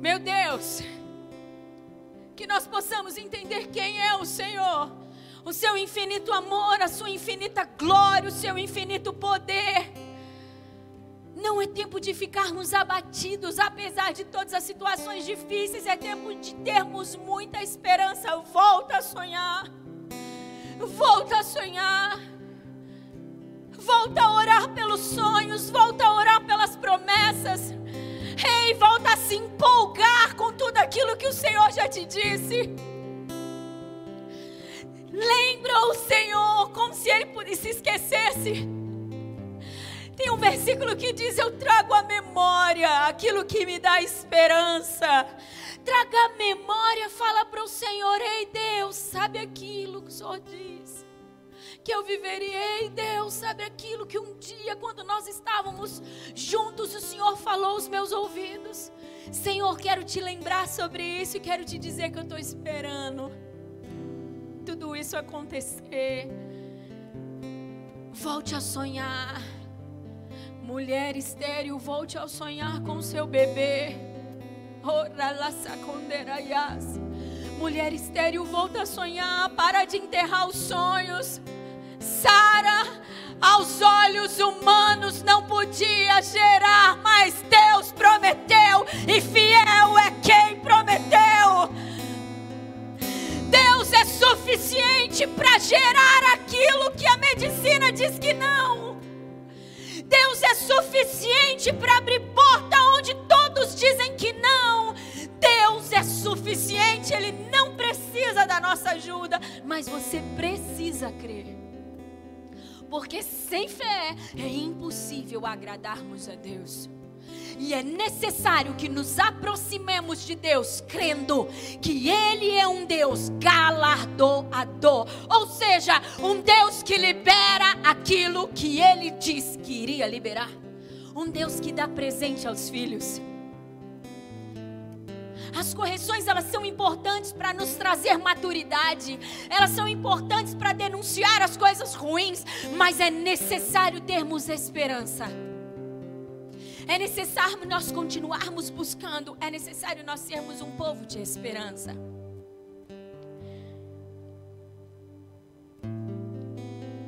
Meu Deus, que nós possamos entender quem é o Senhor o seu infinito amor, a sua infinita glória, o seu infinito poder. Não é tempo de ficarmos abatidos, apesar de todas as situações difíceis, é tempo de termos muita esperança. Volta a sonhar, volta a sonhar, volta a orar pelos sonhos, volta a orar pelas promessas. Ei, volta a se empolgar com tudo aquilo que o Senhor já te disse. Lembra o Senhor como se ele se esquecesse. Tem um versículo que diz: Eu trago a memória aquilo que me dá esperança. Traga a memória, fala para o Senhor: Ei Deus, sabe aquilo que o Senhor diz? Que eu viveria, ei Deus, sabe aquilo que um dia, quando nós estávamos juntos, o Senhor falou aos meus ouvidos. Senhor, quero te lembrar sobre isso e quero te dizer que eu estou esperando tudo isso acontecer. Volte a sonhar. Mulher estéril, volte a sonhar com seu bebê. Mulher estéril, volta a sonhar. Para de enterrar os sonhos. Sara, aos olhos humanos, não podia gerar, mas Deus prometeu, e fiel é quem prometeu. Deus é suficiente para gerar aquilo que a medicina diz que não. Deus é suficiente para abrir porta onde todos dizem que não. Deus é suficiente, Ele não precisa da nossa ajuda, mas você precisa crer. Porque sem fé é impossível agradarmos a Deus. E é necessário que nos aproximemos de Deus, crendo que Ele é um Deus galardoador. Ou seja, um Deus que libera aquilo que Ele disse que iria liberar. Um Deus que dá presente aos filhos. As correções elas são importantes para nos trazer maturidade. Elas são importantes para denunciar as coisas ruins, mas é necessário termos esperança. É necessário nós continuarmos buscando, é necessário nós sermos um povo de esperança.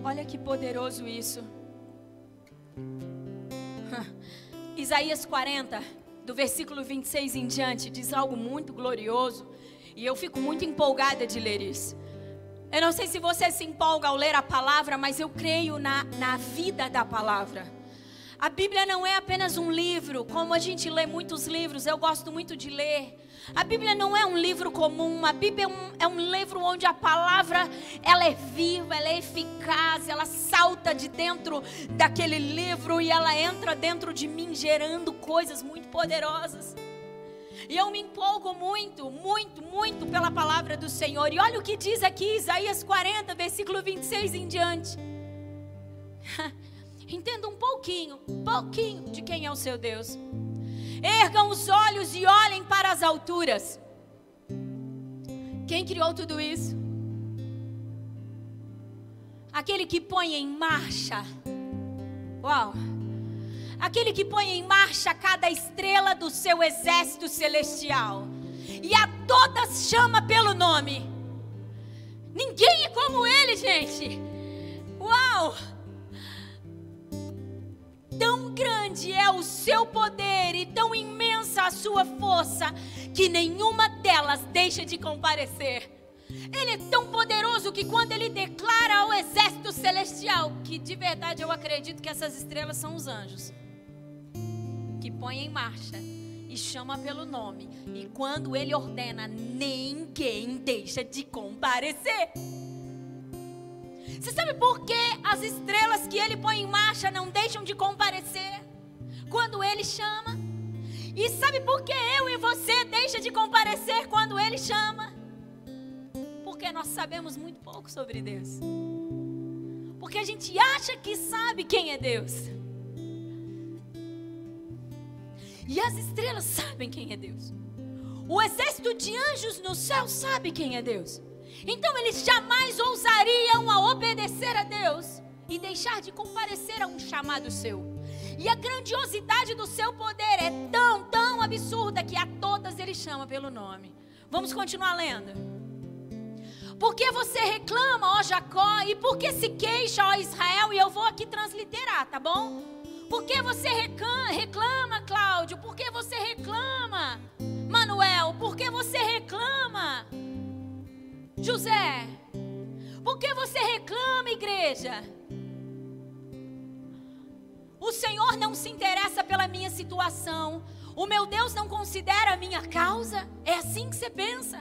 Olha que poderoso isso. Isaías 40, do versículo 26 em diante, diz algo muito glorioso. E eu fico muito empolgada de ler isso. Eu não sei se você se empolga ao ler a palavra, mas eu creio na, na vida da palavra. A Bíblia não é apenas um livro, como a gente lê muitos livros, eu gosto muito de ler. A Bíblia não é um livro comum, a Bíblia é um, é um, livro onde a palavra ela é viva, ela é eficaz, ela salta de dentro daquele livro e ela entra dentro de mim gerando coisas muito poderosas. E eu me empolgo muito, muito, muito pela palavra do Senhor. E olha o que diz aqui, Isaías 40, versículo 26 em diante. Entenda um pouquinho, pouquinho de quem é o seu Deus. Ergam os olhos e olhem para as alturas. Quem criou tudo isso? Aquele que põe em marcha. Uau! Aquele que põe em marcha cada estrela do seu exército celestial. E a todas chama pelo nome. Ninguém é como ele, gente. Uau! Grande é o seu poder e tão imensa a sua força que nenhuma delas deixa de comparecer. Ele é tão poderoso que quando ele declara ao exército celestial, que de verdade eu acredito que essas estrelas são os anjos, que põe em marcha e chama pelo nome, e quando ele ordena, ninguém deixa de comparecer. Você sabe por que as estrelas que ele põe em marcha não deixam de comparecer quando ele chama? E sabe por que eu e você deixa de comparecer quando ele chama? Porque nós sabemos muito pouco sobre Deus. Porque a gente acha que sabe quem é Deus. E as estrelas sabem quem é Deus. O exército de anjos no céu sabe quem é Deus. Então eles jamais ousariam a obedecer a Deus e deixar de comparecer a um chamado seu. E a grandiosidade do seu poder é tão, tão absurda que a todas ele chama pelo nome. Vamos continuar lendo. Por que você reclama, ó Jacó, e por que se queixa, ó Israel? E eu vou aqui transliterar, tá bom? Por que você reclama, reclama, Cláudio? Por que você reclama, Manuel? Por que você reclama? José, por que você reclama, igreja? O Senhor não se interessa pela minha situação. O meu Deus não considera a minha causa. É assim que você pensa.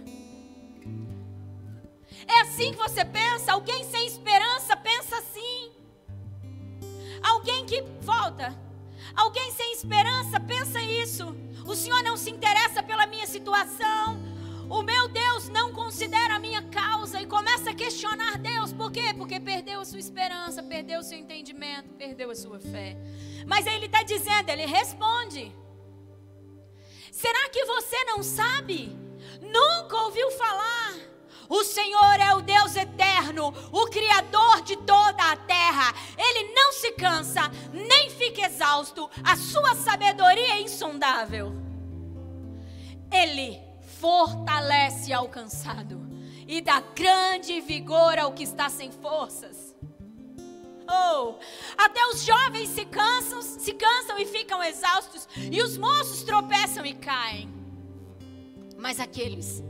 É assim que você pensa. Alguém sem esperança pensa assim. Alguém que volta. Alguém sem esperança pensa isso. O Senhor não se interessa pela minha situação. O meu Deus não considera a minha causa e começa a questionar Deus. Por quê? Porque perdeu a sua esperança, perdeu o seu entendimento, perdeu a sua fé. Mas ele está dizendo, ele responde: Será que você não sabe? Nunca ouviu falar? O Senhor é o Deus eterno, o Criador de toda a terra. Ele não se cansa, nem fica exausto. A sua sabedoria é insondável. Ele fortalece ao cansado e dá grande vigor ao que está sem forças. Oh, até os jovens se cansam, se cansam e ficam exaustos, e os moços tropeçam e caem. Mas aqueles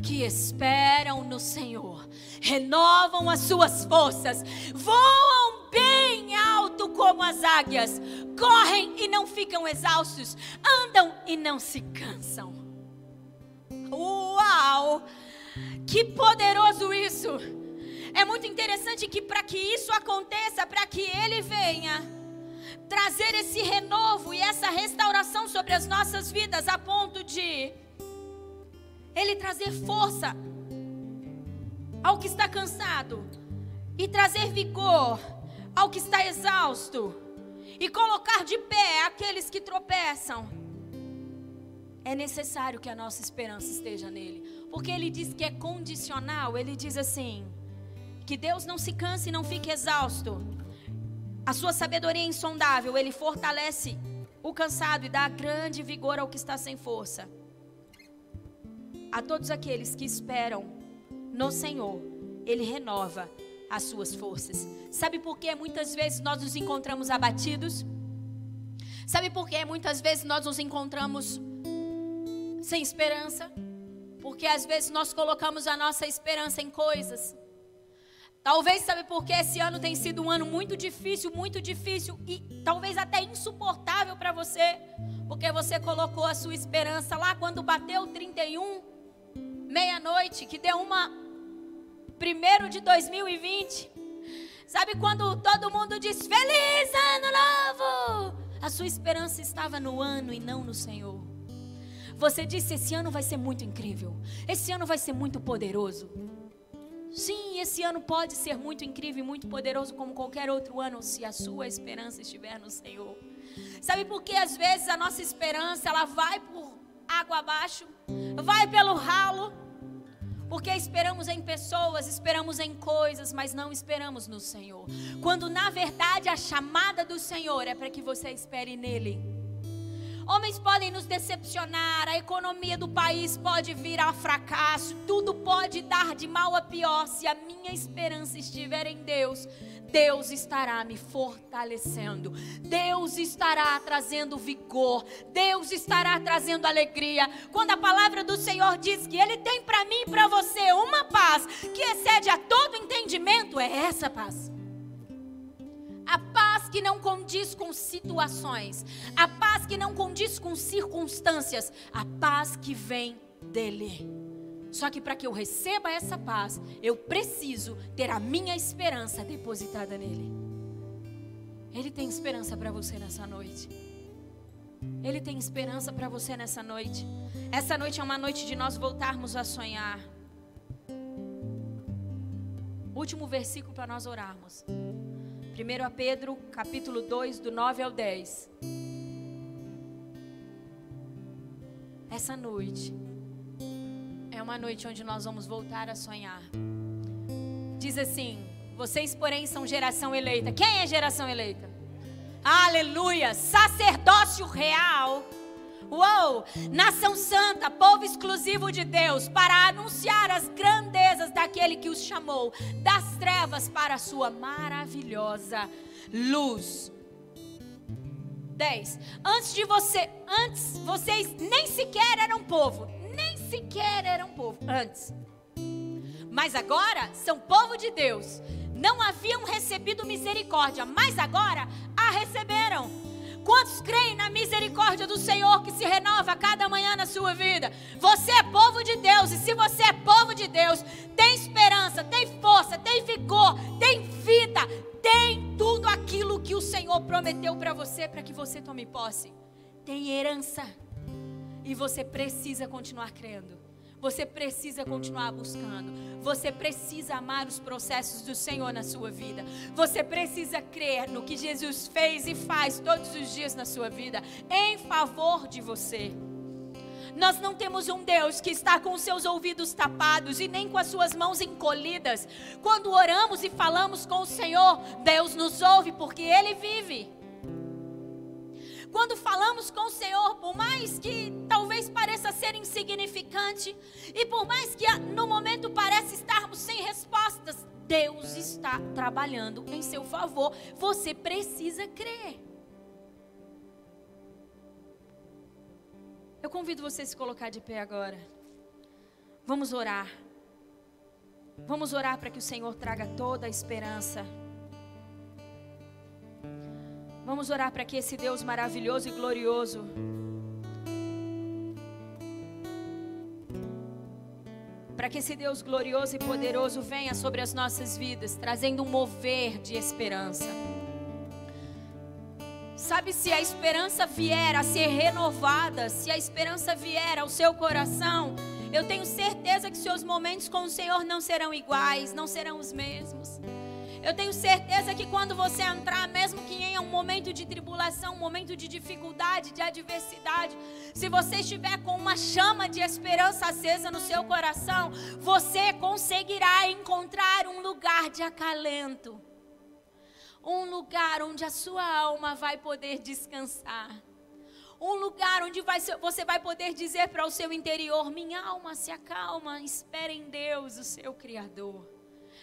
que esperam no Senhor renovam as suas forças, voam bem alto como as águias, correm e não ficam exaustos, andam e não se cansam. Uau! Que poderoso isso! É muito interessante que para que isso aconteça, para que ele venha trazer esse renovo e essa restauração sobre as nossas vidas a ponto de ele trazer força ao que está cansado e trazer vigor ao que está exausto e colocar de pé aqueles que tropeçam. É necessário que a nossa esperança esteja nele, porque ele diz que é condicional, ele diz assim: que Deus não se canse e não fique exausto. A sua sabedoria é insondável, ele fortalece o cansado e dá grande vigor ao que está sem força. A todos aqueles que esperam no Senhor, ele renova as suas forças. Sabe por que muitas vezes nós nos encontramos abatidos? Sabe por que muitas vezes nós nos encontramos sem esperança? Porque às vezes nós colocamos a nossa esperança em coisas Talvez sabe porque esse ano tem sido um ano muito difícil, muito difícil e talvez até insuportável para você, porque você colocou a sua esperança lá quando bateu 31, meia-noite, que deu uma primeiro de 2020. Sabe quando todo mundo diz feliz ano novo? A sua esperança estava no ano e não no Senhor. Você disse esse ano vai ser muito incrível. Esse ano vai ser muito poderoso. Sim, esse ano pode ser muito incrível e muito poderoso como qualquer outro ano, se a sua esperança estiver no Senhor. Sabe por que às vezes a nossa esperança ela vai por água abaixo, vai pelo ralo? Porque esperamos em pessoas, esperamos em coisas, mas não esperamos no Senhor. Quando na verdade a chamada do Senhor é para que você espere nele. Homens podem nos decepcionar, a economia do país pode vir a fracasso, tudo pode dar de mal a pior. Se a minha esperança estiver em Deus, Deus estará me fortalecendo, Deus estará trazendo vigor, Deus estará trazendo alegria. Quando a palavra do Senhor diz que Ele tem para mim e para você uma paz que excede a todo entendimento, é essa paz. A paz que não condiz com situações, a paz que não condiz com circunstâncias, a paz que vem dele. Só que para que eu receba essa paz, eu preciso ter a minha esperança depositada nele. Ele tem esperança para você nessa noite. Ele tem esperança para você nessa noite. Essa noite é uma noite de nós voltarmos a sonhar. Último versículo para nós orarmos. 1 Pedro, capítulo 2, do 9 ao 10. Essa noite é uma noite onde nós vamos voltar a sonhar. Diz assim: Vocês, porém, são geração eleita. Quem é geração eleita? Aleluia! Sacerdócio real Uou! Nação santa, povo exclusivo de Deus, para anunciar as grandezas daquele que os chamou das trevas para a sua maravilhosa luz. 10. Antes de você, antes vocês nem sequer eram povo, nem sequer eram povo antes. Mas agora são povo de Deus. Não haviam recebido misericórdia, mas agora a receberam. Quantos creem na misericórdia do Senhor que se renova cada manhã na sua vida? Você é povo de Deus, e se você é povo de Deus, tem esperança, tem força, tem vigor, tem vida, tem tudo aquilo que o Senhor prometeu para você, para que você tome posse. Tem herança, e você precisa continuar crendo. Você precisa continuar buscando. Você precisa amar os processos do Senhor na sua vida. Você precisa crer no que Jesus fez e faz todos os dias na sua vida em favor de você. Nós não temos um Deus que está com os seus ouvidos tapados e nem com as suas mãos encolhidas. Quando oramos e falamos com o Senhor, Deus nos ouve porque Ele vive. Quando falamos com o Senhor, por mais que talvez pareça ser insignificante, e por mais que no momento pareça estarmos sem respostas, Deus está trabalhando em seu favor. Você precisa crer. Eu convido você a se colocar de pé agora. Vamos orar. Vamos orar para que o Senhor traga toda a esperança. Vamos orar para que esse Deus maravilhoso e glorioso para que esse Deus glorioso e poderoso venha sobre as nossas vidas, trazendo um mover de esperança. Sabe, se a esperança vier a ser renovada, se a esperança vier ao seu coração, eu tenho certeza que seus momentos com o Senhor não serão iguais, não serão os mesmos. Eu tenho certeza que quando você entrar, mesmo que em um momento de tribulação, um momento de dificuldade, de adversidade, se você estiver com uma chama de esperança acesa no seu coração, você conseguirá encontrar um lugar de acalento. Um lugar onde a sua alma vai poder descansar. Um lugar onde vai, você vai poder dizer para o seu interior: Minha alma se acalma, espere em Deus, o seu Criador.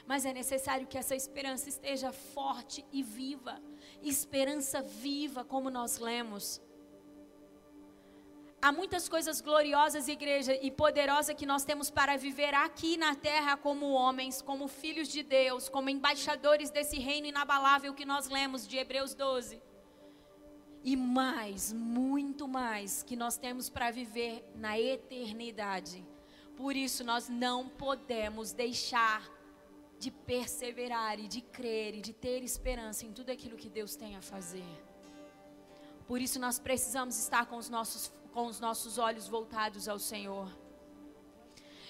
Mas é necessário que essa esperança esteja forte e viva. Esperança viva, como nós lemos. Há muitas coisas gloriosas, igreja, e poderosas que nós temos para viver aqui na terra como homens, como filhos de Deus, como embaixadores desse reino inabalável que nós lemos de Hebreus 12. E mais, muito mais, que nós temos para viver na eternidade. Por isso, nós não podemos deixar de perseverar e de crer e de ter esperança em tudo aquilo que Deus tem a fazer. Por isso nós precisamos estar com os nossos, com os nossos olhos voltados ao Senhor.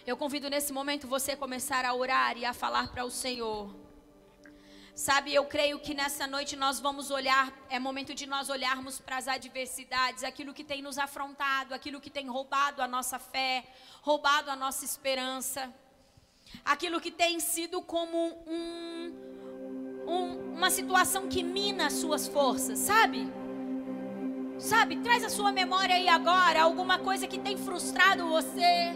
Eu convido nesse momento você começar a orar e a falar para o Senhor. Sabe, eu creio que nessa noite nós vamos olhar, é momento de nós olharmos para as adversidades, aquilo que tem nos afrontado, aquilo que tem roubado a nossa fé, roubado a nossa esperança aquilo que tem sido como um, um, uma situação que mina as suas forças, sabe? Sabe, traz a sua memória aí agora alguma coisa que tem frustrado você,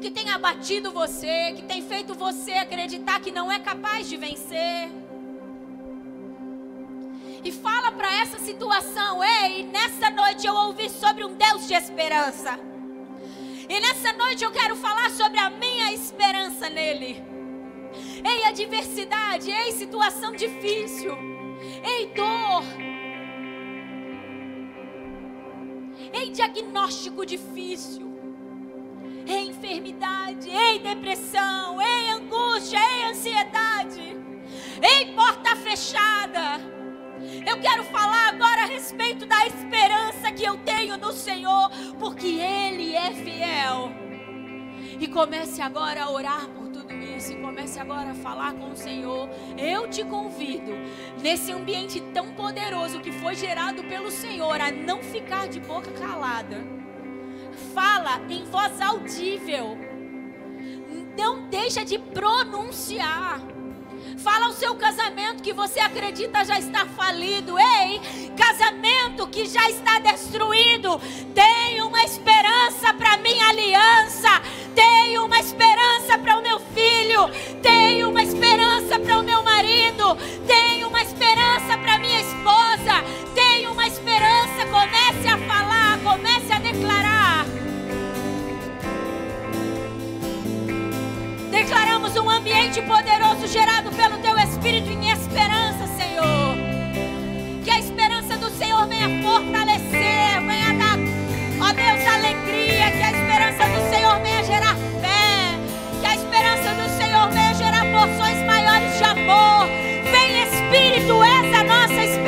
que tem abatido você, que tem feito você acreditar que não é capaz de vencer. E fala para essa situação, ei, nessa noite eu ouvi sobre um Deus de esperança. E nessa noite eu quero falar sobre a minha esperança nele. Ei, adversidade, ei, situação difícil, ei, dor, ei, diagnóstico difícil, ei, enfermidade, ei, depressão, ei, angústia, ei, ansiedade, ei, porta fechada. Eu quero falar agora a respeito da esperança que eu tenho no Senhor, porque Ele é fiel. E comece agora a orar por tudo isso, e comece agora a falar com o Senhor. Eu te convido, nesse ambiente tão poderoso que foi gerado pelo Senhor, a não ficar de boca calada. Fala em voz audível. Não deixa de pronunciar. Fala o seu casamento que você acredita já está falido. Ei, casamento que já está destruído. Tem uma esperança para minha aliança. Tem uma esperança para o meu filho. Tem uma esperança para o meu marido. Tem uma esperança para minha esposa. Tem uma esperança. Comece a falar, comece a declarar. Declaramos um ambiente poderoso gerado pelo Teu Espírito em esperança, Senhor. Que a esperança do Senhor venha fortalecer, venha dar, ó Deus, alegria. Que a esperança do Senhor venha gerar fé. Que a esperança do Senhor venha gerar porções maiores de amor. Vem, Espírito, essa nossa esperança.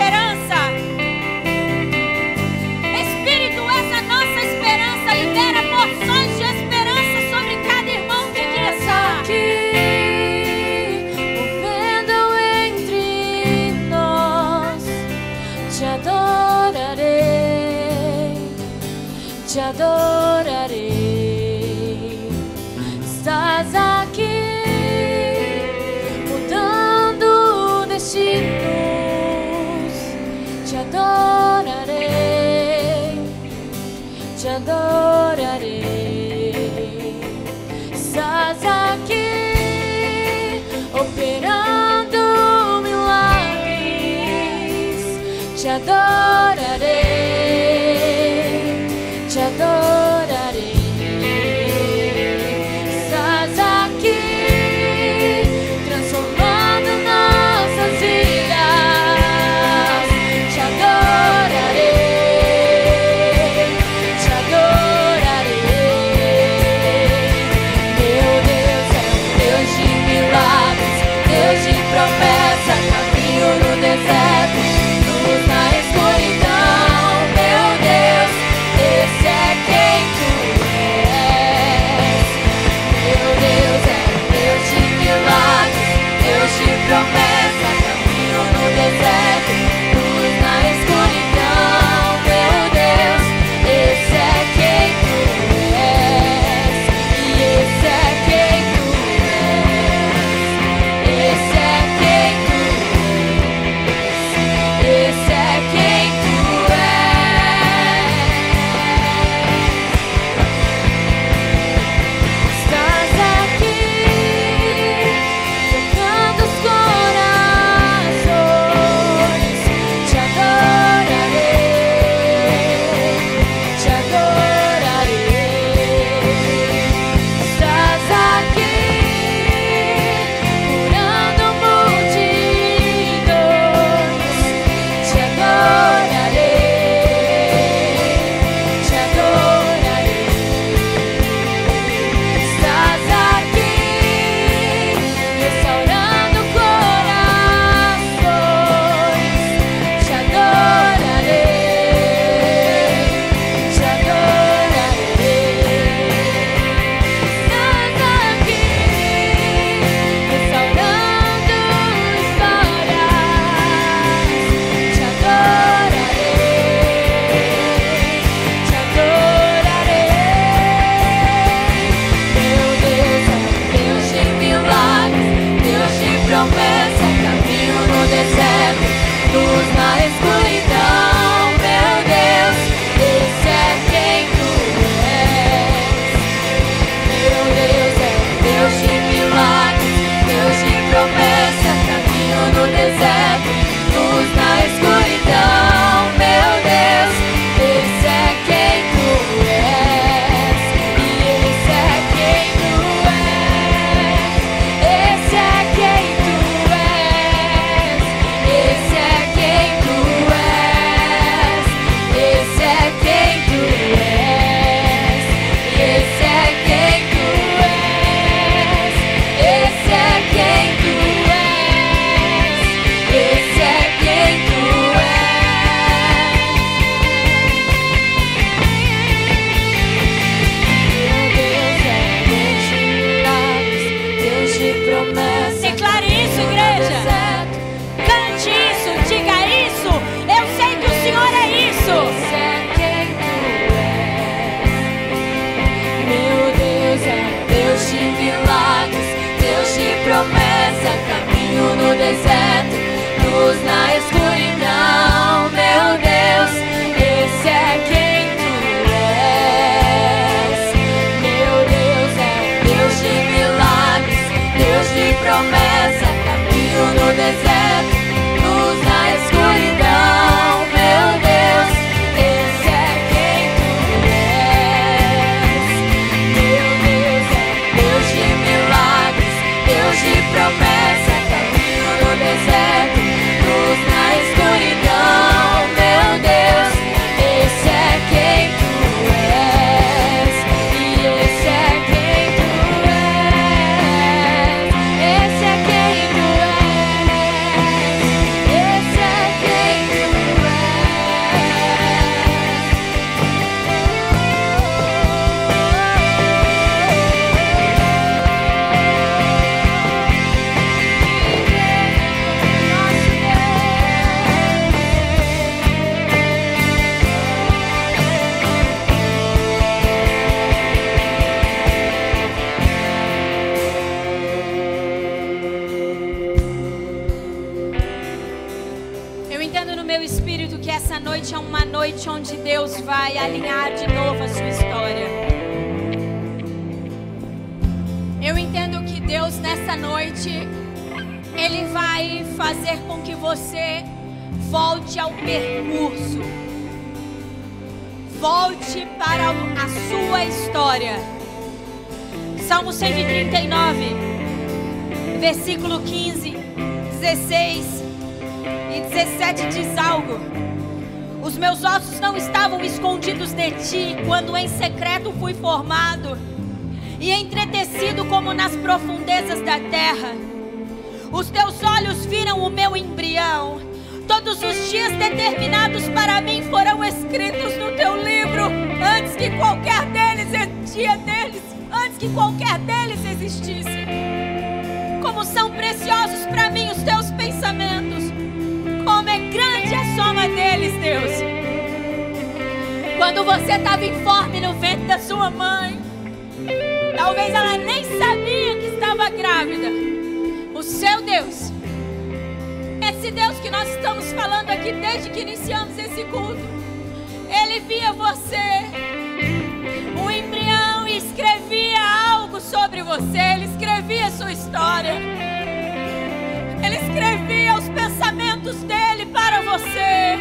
Você.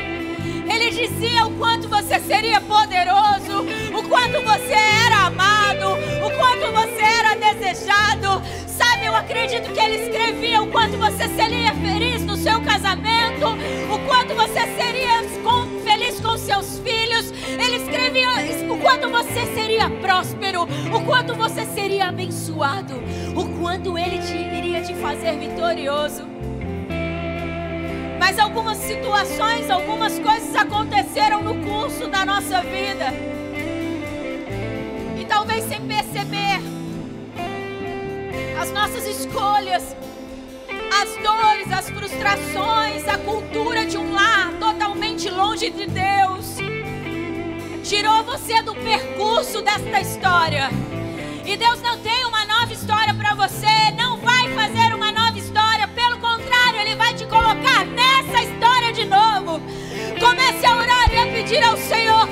Ele dizia o quanto você seria poderoso, o quanto você era amado, o quanto você era desejado. Sabe, eu acredito que ele escrevia o quanto você seria feliz no seu casamento, o quanto você seria feliz com seus filhos. Ele escrevia o quanto você seria próspero, o quanto você seria abençoado, o quanto ele te, iria te fazer vitorioso. Mas algumas situações, algumas coisas aconteceram no curso da nossa vida. E talvez sem perceber, as nossas escolhas, as dores, as frustrações, a cultura de um lar totalmente longe de Deus, tirou você do percurso desta história. E Deus não tem uma nova história para você, não novo. Comece a orar e a pedir ao Senhor: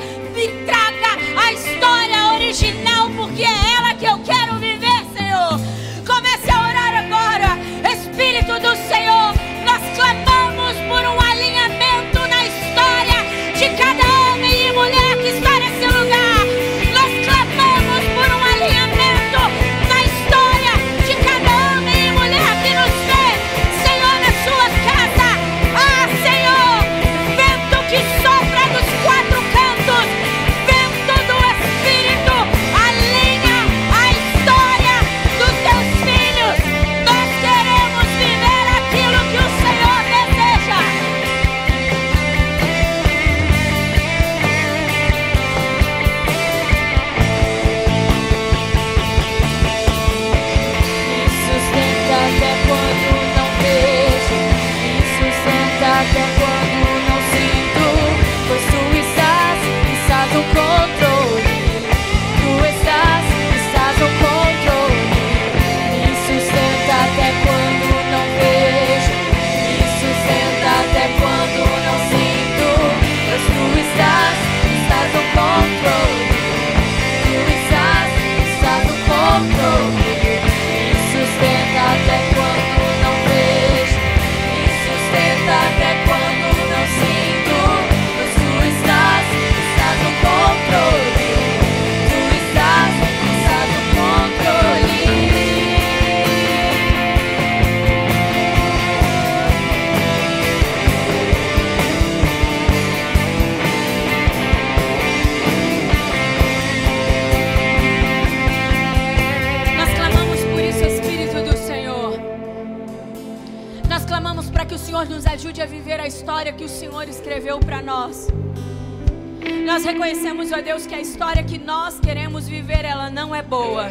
reconhecemos, ó Deus, que a história que nós queremos viver, ela não é boa.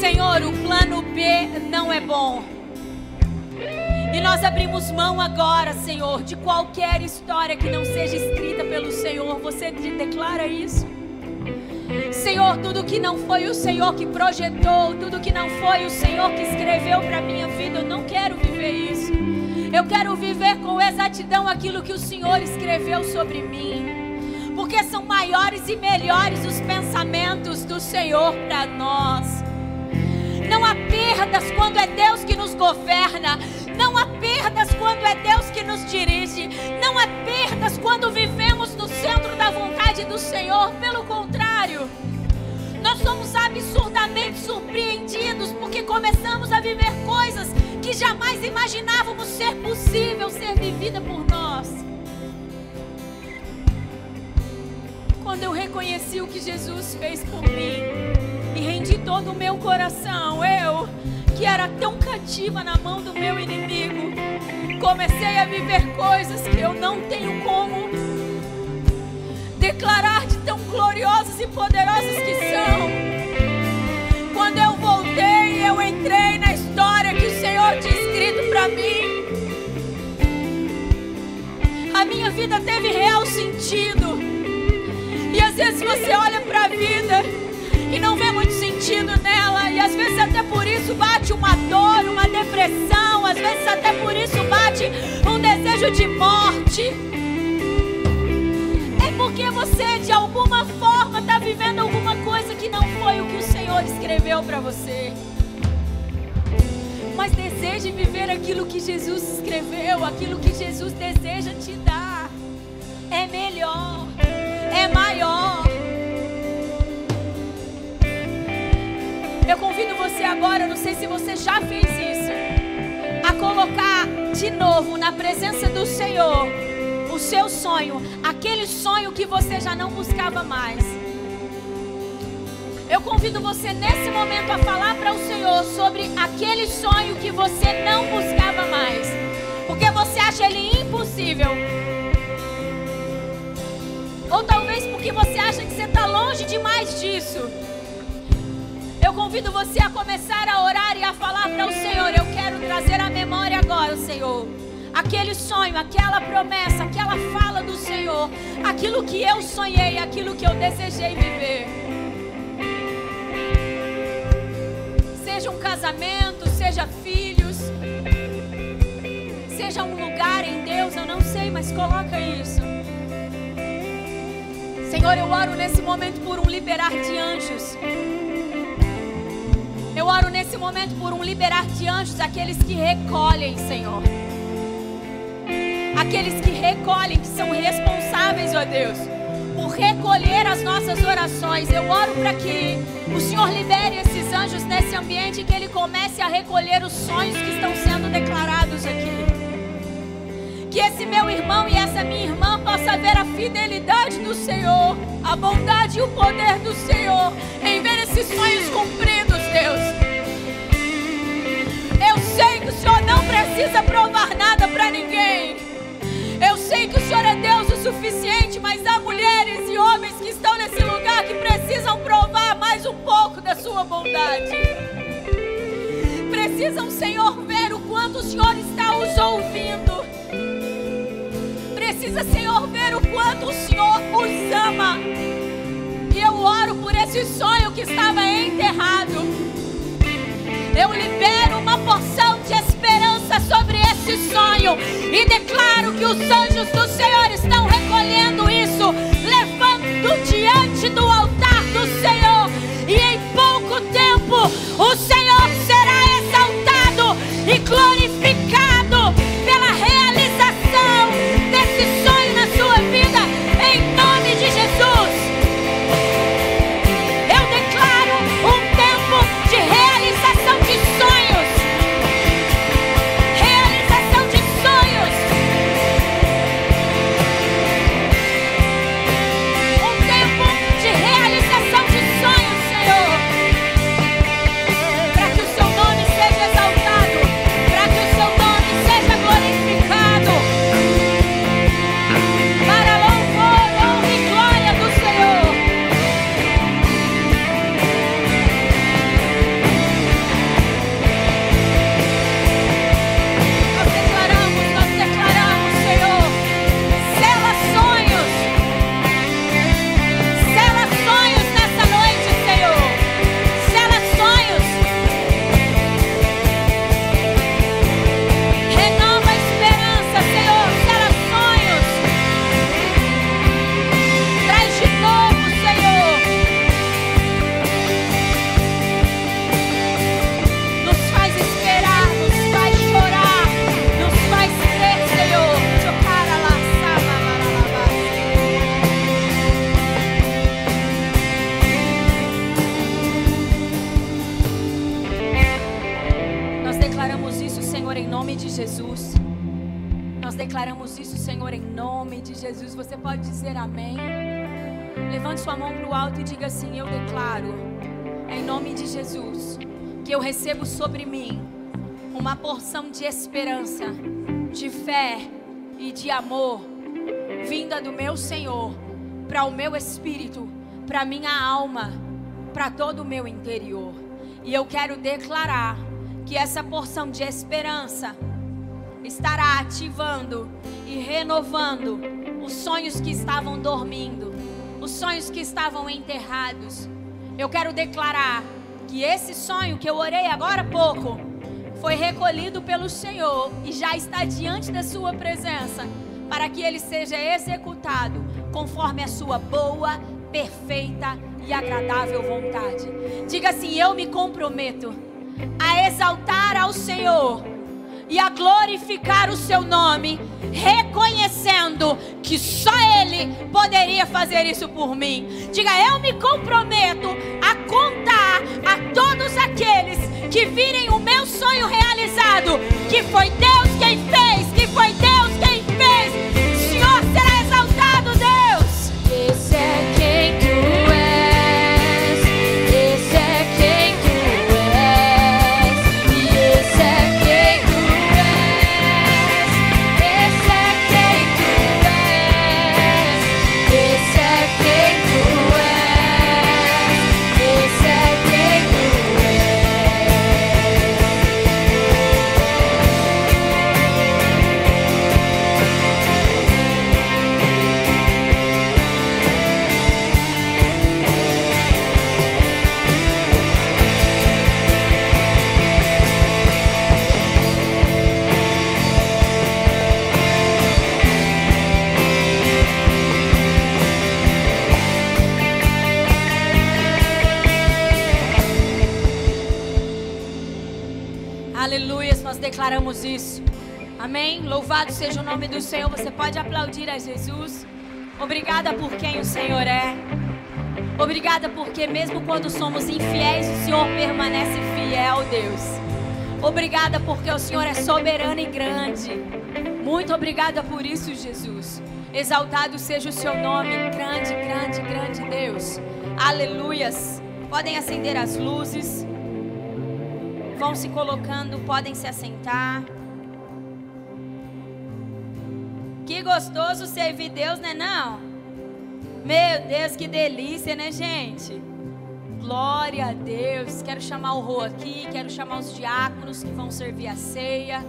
Senhor, o plano B não é bom. E nós abrimos mão agora, Senhor, de qualquer história que não seja escrita pelo Senhor. Você declara isso? Senhor, tudo que não foi o Senhor que projetou, tudo que não foi o Senhor que escreveu para minha vida, eu quero viver com exatidão àquilo que o Senhor escreveu sobre mim. Porque são maiores e melhores os pensamentos do Senhor para nós. Não há perdas quando é Deus que nos governa. Não há perdas quando é Deus que nos dirige. Não há perdas quando vivemos no centro da vontade do Senhor. Pelo contrário, nós somos absurdamente surpreendidos porque começamos a viver coisas que jamais imaginávamos ser possível ser vivida por nós. Quando eu reconheci o que Jesus fez por mim e rendi todo o meu coração, eu que era tão cativa na mão do meu inimigo, comecei a viver coisas que eu não tenho como declarar de tão gloriosas e poderosas que vida teve real sentido. E às vezes você olha para a vida e não vê muito sentido nela. E às vezes até por isso bate uma dor, uma depressão. Às vezes até por isso bate um desejo de morte. É porque você de alguma forma está vivendo alguma coisa que não foi o que o Senhor escreveu para você. Mas deseje viver aquilo que Jesus escreveu, aquilo que Jesus deseja te dar. É melhor, é maior. Eu convido você agora, não sei se você já fez isso, a colocar de novo na presença do Senhor o seu sonho, aquele sonho que você já não buscava mais. Eu convido você nesse momento a falar para o Senhor sobre aquele sonho que você não buscava mais, porque você acha ele impossível. Ou talvez porque você acha que você está longe demais disso. Eu convido você a começar a orar e a falar para o Senhor: Eu quero trazer à memória agora, Senhor, aquele sonho, aquela promessa, aquela fala do Senhor, aquilo que eu sonhei, aquilo que eu desejei viver. Seja um casamento, seja filhos, seja um lugar em Deus, eu não sei, mas coloca isso. Senhor, eu oro nesse momento por um liberar de anjos. Eu oro nesse momento por um liberar de anjos, aqueles que recolhem, Senhor. Aqueles que recolhem, que são responsáveis, ó Deus, por recolher as nossas orações. Eu oro para que o Senhor libere esses anjos nesse ambiente e que Ele comece a recolher os sonhos que estão sendo declarados aqui. Que esse meu irmão e essa minha irmã possa ver a fidelidade do Senhor, a bondade e o poder do Senhor em ver esses sonhos cumpridos, Deus. Eu sei que o Senhor não precisa provar nada para ninguém. Eu sei que o Senhor é Deus o suficiente, mas há mulheres e homens que estão nesse lugar que precisam provar mais um pouco da sua bondade. Precisam, Senhor, ver o quanto o Senhor está os ouvindo precisa, Senhor, ver o quanto o Senhor os ama. E eu oro por esse sonho que estava enterrado. Eu libero uma porção de esperança sobre esse sonho e declaro que os anjos do Senhor estão recolhendo isso, levando diante do altar do Senhor. E em pouco tempo o Senhor será exaltado e glorificado declaramos isso, Senhor, em nome de Jesus. Você pode dizer amém. Levante sua mão para o alto e diga assim: Eu declaro, em nome de Jesus, que eu recebo sobre mim uma porção de esperança, de fé e de amor, vinda do meu Senhor, para o meu espírito, para minha alma, para todo o meu interior. E eu quero declarar que essa porção de esperança estará ativando e renovando os sonhos que estavam dormindo, os sonhos que estavam enterrados. Eu quero declarar que esse sonho que eu orei agora há pouco foi recolhido pelo Senhor e já está diante da Sua presença, para que ele seja executado conforme a Sua boa, perfeita e agradável vontade. Diga assim: Eu me comprometo a exaltar ao Senhor e a glorificar o seu nome, reconhecendo que só Ele poderia fazer isso por mim. Diga, eu me comprometo a contar a todos aqueles que virem o meu sonho realizado, que foi Deus quem fez, que foi Deus quem fez. Declaramos isso. Amém? Louvado seja o nome do Senhor. Você pode aplaudir a Jesus. Obrigada por quem o Senhor é. Obrigada porque mesmo quando somos infiéis, o Senhor permanece fiel, Deus. Obrigada porque o Senhor é soberano e grande. Muito obrigada por isso, Jesus. Exaltado seja o seu nome, grande, grande, grande Deus. Aleluias. Podem acender as luzes. Vão se colocando, podem se assentar. Que gostoso servir Deus, né não? Meu Deus, que delícia, né, gente? Glória a Deus. Quero chamar o Rô aqui, quero chamar os diáconos que vão servir a ceia.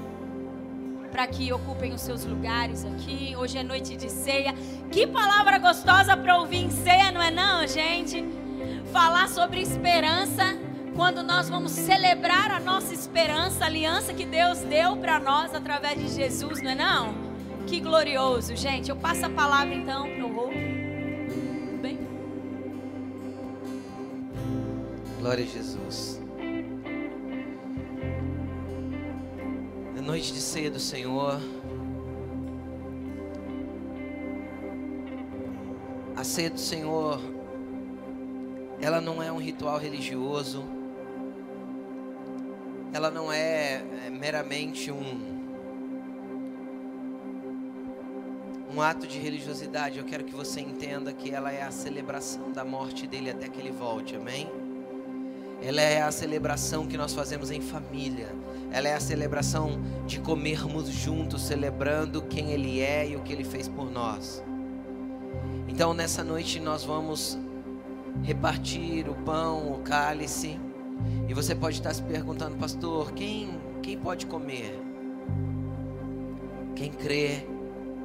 Para que ocupem os seus lugares aqui. Hoje é noite de ceia. Que palavra gostosa para ouvir em ceia, não é não, gente? Falar sobre esperança quando nós vamos celebrar a nossa esperança, a aliança que Deus deu para nós através de Jesus, não é não? Que glorioso, gente. Eu passo a palavra então para o Rô. Tudo bem? Glória a Jesus. Na noite de ceia do Senhor, a ceia do Senhor, ela não é um ritual religioso, ela não é, é meramente um um ato de religiosidade. Eu quero que você entenda que ela é a celebração da morte dele até que ele volte. Amém? Ela é a celebração que nós fazemos em família. Ela é a celebração de comermos juntos, celebrando quem Ele é e o que Ele fez por nós. Então, nessa noite, nós vamos repartir o pão, o cálice. E você pode estar se perguntando, pastor, quem, quem pode comer? Quem crê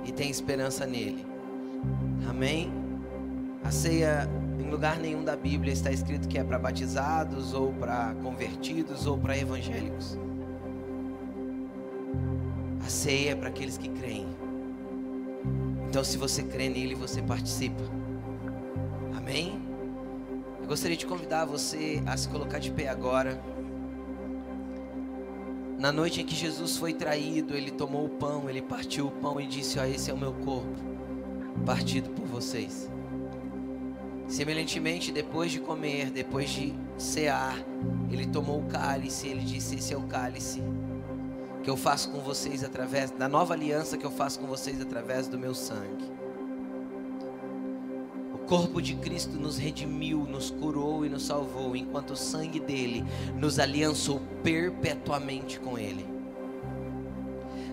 e tem esperança nele. Amém? A ceia em lugar nenhum da Bíblia está escrito que é para batizados, ou para convertidos, ou para evangélicos. A ceia é para aqueles que creem. Então, se você crê nele, você participa. Amém? Gostaria de convidar você a se colocar de pé agora. Na noite em que Jesus foi traído, ele tomou o pão, ele partiu o pão e disse: Ó, esse é o meu corpo, partido por vocês. Semelhantemente, depois de comer, depois de cear, ele tomou o cálice, ele disse: Esse é o cálice que eu faço com vocês através da nova aliança que eu faço com vocês através do meu sangue. Corpo de Cristo nos redimiu, nos curou e nos salvou, enquanto o sangue dele nos aliançou perpetuamente com ele.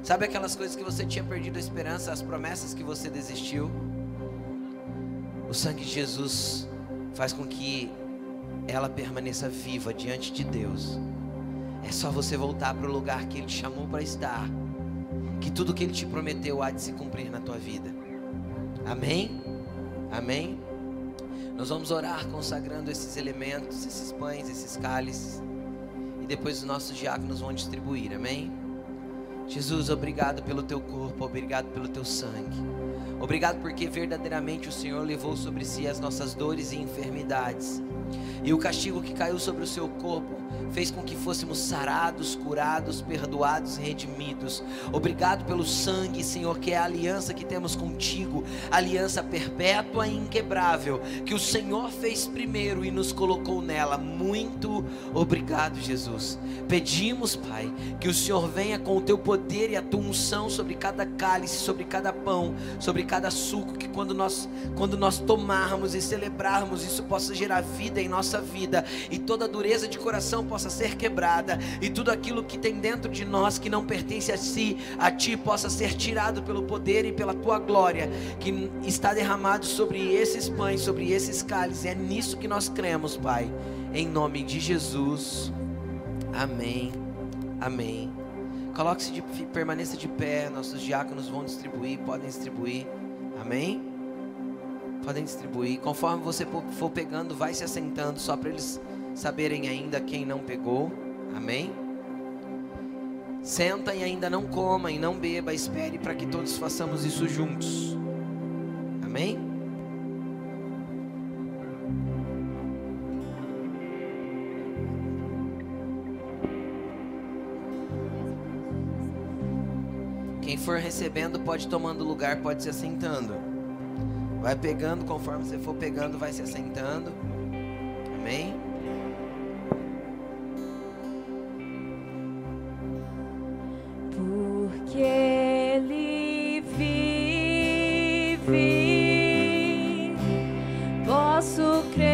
Sabe aquelas coisas que você tinha perdido a esperança, as promessas que você desistiu? O sangue de Jesus faz com que ela permaneça viva diante de Deus. É só você voltar para o lugar que Ele te chamou para estar, que tudo que Ele te prometeu há de se cumprir na tua vida. Amém? Amém? Nós vamos orar consagrando esses elementos, esses pães, esses cálices, e depois os nossos diáconos vão distribuir. Amém? Jesus, obrigado pelo teu corpo, obrigado pelo teu sangue. Obrigado porque verdadeiramente o Senhor levou sobre si as nossas dores e enfermidades. E o castigo que caiu sobre o seu corpo fez com que fôssemos sarados, curados, perdoados e redimidos. Obrigado pelo sangue, Senhor, que é a aliança que temos contigo, aliança perpétua e inquebrável, que o Senhor fez primeiro e nos colocou nela. Muito obrigado, Jesus. Pedimos, Pai, que o Senhor venha com o teu poder e a tua unção sobre cada cálice, sobre cada pão, sobre cada suco, que quando nós quando nós tomarmos e celebrarmos, isso possa gerar vida em nossa vida e toda dureza de coração possa possa ser quebrada e tudo aquilo que tem dentro de nós que não pertence a si, a ti, possa ser tirado pelo poder e pela tua glória que está derramado sobre esses pães, sobre esses cálices. É nisso que nós cremos, Pai. Em nome de Jesus. Amém. Amém. Coloque-se de permaneça de pé, nossos diáconos vão distribuir, podem distribuir. Amém. Podem distribuir. Conforme você for pegando, vai se assentando só para eles saberem ainda quem não pegou. Amém? Senta e ainda não coma e não beba, espere para que todos façamos isso juntos. Amém? Quem for recebendo pode tomando lugar, pode se assentando. Vai pegando, conforme você for pegando, vai se assentando. Amém? Devagarzinho.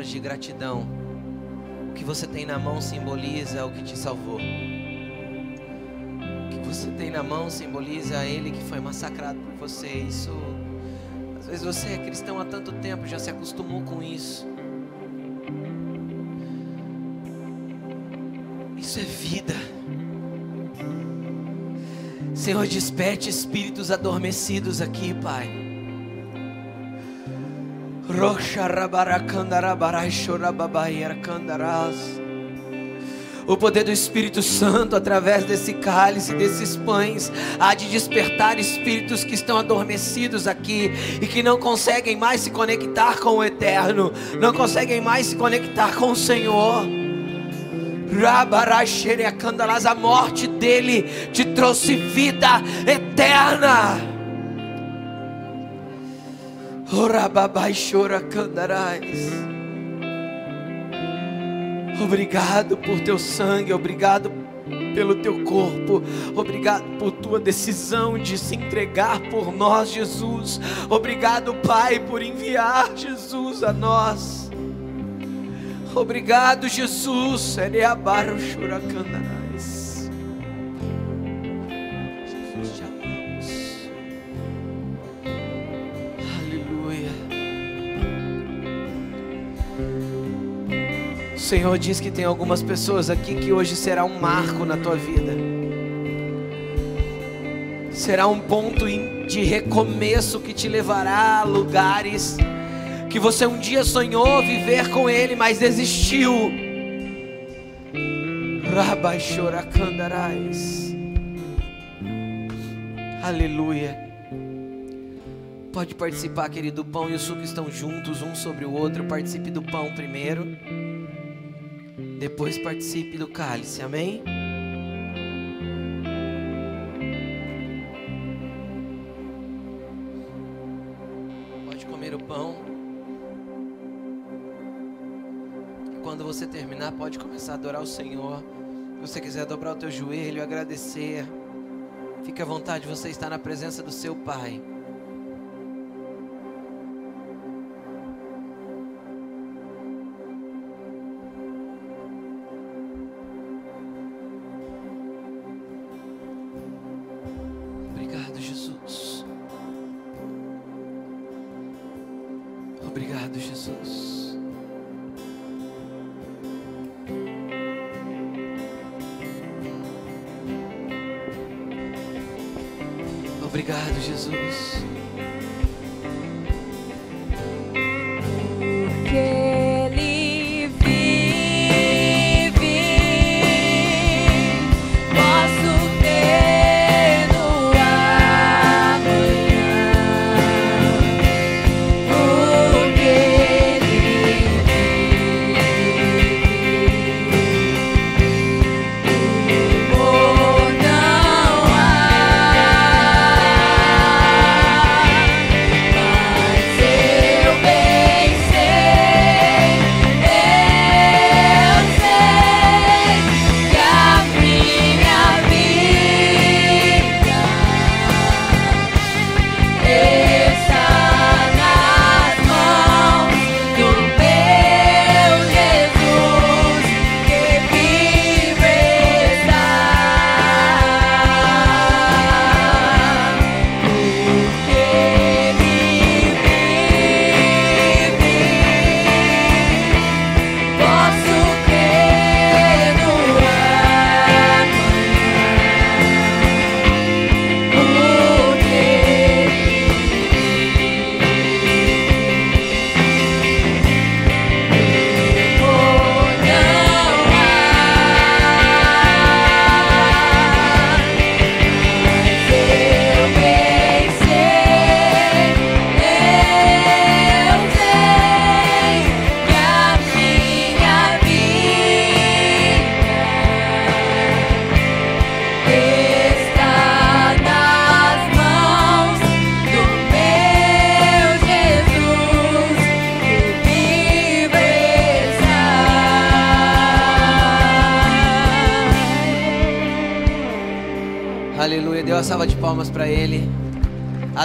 Palavras de gratidão. O que você tem na mão simboliza o que te salvou. O que você tem na mão simboliza ele que foi massacrado por você. Isso. Às vezes você é cristão há tanto tempo, já se acostumou com isso. Isso é vida. Senhor, desperte espíritos adormecidos aqui, Pai. O poder do Espírito Santo através desse cálice, desses pães, há de despertar espíritos que estão adormecidos aqui e que não conseguem mais se conectar com o eterno, não conseguem mais se conectar com o Senhor. A morte dele te trouxe vida eterna. Obrigado por teu sangue, obrigado pelo teu corpo, obrigado por tua decisão de se entregar por nós, Jesus. Obrigado, Pai, por enviar Jesus a nós. Obrigado, Jesus. Jesus, Senhor diz que tem algumas pessoas aqui que hoje será um marco na tua vida. Será um ponto de recomeço que te levará a lugares que você um dia sonhou viver com Ele, mas desistiu. Rabachoracandaraes. Aleluia. Pode participar, querido. O pão e o suco estão juntos, um sobre o outro. Participe do pão primeiro. Depois participe do cálice. Amém? Pode comer o pão. Quando você terminar, pode começar a adorar o Senhor. Se você quiser dobrar o teu joelho, agradecer. Fique à vontade, você está na presença do seu Pai. Obrigado, Jesus.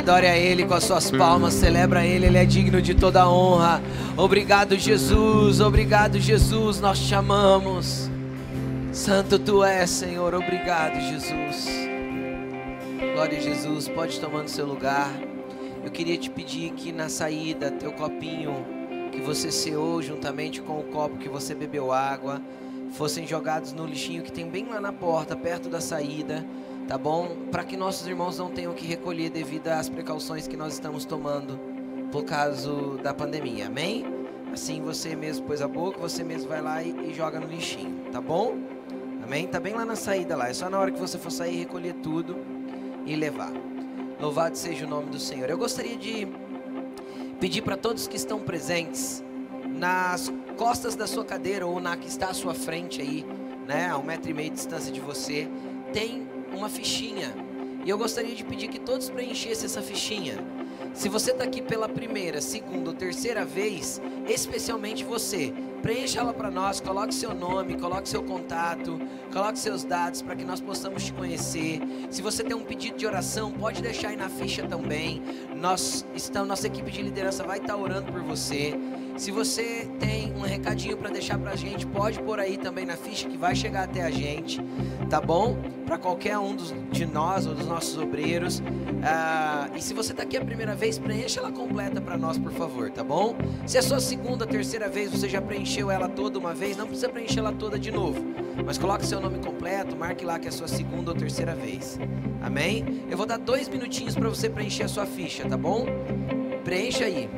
Adore a Ele com as suas palmas, celebra Ele, Ele é digno de toda honra. Obrigado, Jesus, obrigado, Jesus, nós te amamos. Santo Tu és, Senhor, obrigado, Jesus. Glória a Jesus, pode tomar no seu lugar. Eu queria te pedir que na saída, teu copinho que você ceou juntamente com o copo que você bebeu água, fossem jogados no lixinho que tem bem lá na porta, perto da saída tá bom? Para que nossos irmãos não tenham que recolher devido às precauções que nós estamos tomando por causa da pandemia, amém? Assim você mesmo pôs a boca, você mesmo vai lá e, e, joga no lixinho, tá bom? Amém? Tá bem lá na saída lá, é só na hora que você for sair recolher tudo e levar. Louvado seja o nome do Senhor. Eu gostaria de pedir para todos que estão presentes nas costas da sua cadeira ou na que está à sua frente aí, né, a um metro e meio de distância de você, tem uma fichinha. E eu gostaria de pedir que todos preenchessem essa fichinha. Se você está aqui pela primeira, segunda ou terceira vez, especialmente você, preencha ela para nós, coloque seu nome, coloque seu contato, coloque seus dados para que nós possamos te conhecer. Se você tem um pedido de oração, pode deixar aí na ficha também. Nós estamos, nossa equipe de liderança vai estar tá orando por você. Se você tem um recadinho para deixar para a gente, pode pôr aí também na ficha que vai chegar até a gente, tá bom? Para qualquer um dos, de nós ou dos nossos obreiros. Ah, e se você está aqui a primeira vez, preencha ela completa para nós, por favor, tá bom? Se é sua segunda, terceira vez, você já preencheu ela toda uma vez, não precisa preencher ela toda de novo. Mas coloque seu nome completo, marque lá que é sua segunda ou terceira vez. Amém? Eu vou dar dois minutinhos para você preencher a sua ficha, tá bom? Preencha aí.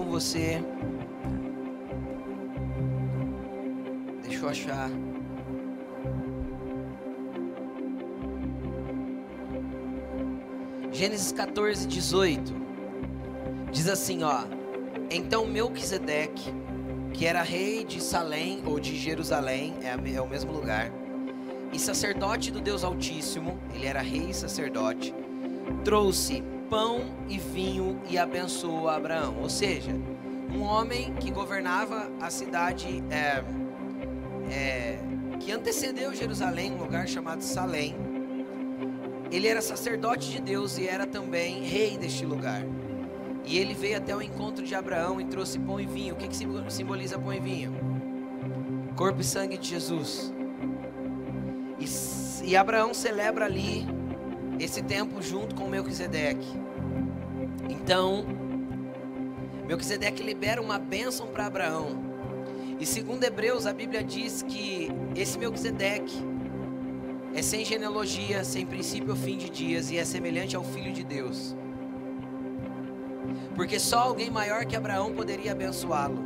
Com você. Deixa eu achar. Gênesis 14, 18. Diz assim, ó. Então Melquisedeque, que era rei de Salém ou de Jerusalém, é, é o mesmo lugar, e sacerdote do Deus Altíssimo, ele era rei e sacerdote, trouxe pão e vinho e abençoou Abraão. Ou seja, um homem que governava a cidade é, é, que antecedeu Jerusalém, um lugar chamado Salém. Ele era sacerdote de Deus e era também rei deste lugar. E ele veio até o encontro de Abraão e trouxe pão e vinho. O que, que simboliza pão e vinho? Corpo e sangue de Jesus. E, e Abraão celebra ali esse tempo junto com Melquisedeque. Então, Melquisedeque libera uma bênção para Abraão. E segundo Hebreus, a Bíblia diz que esse Melquisedeque é sem genealogia, sem princípio ou fim de dias e é semelhante ao Filho de Deus. Porque só alguém maior que Abraão poderia abençoá-lo.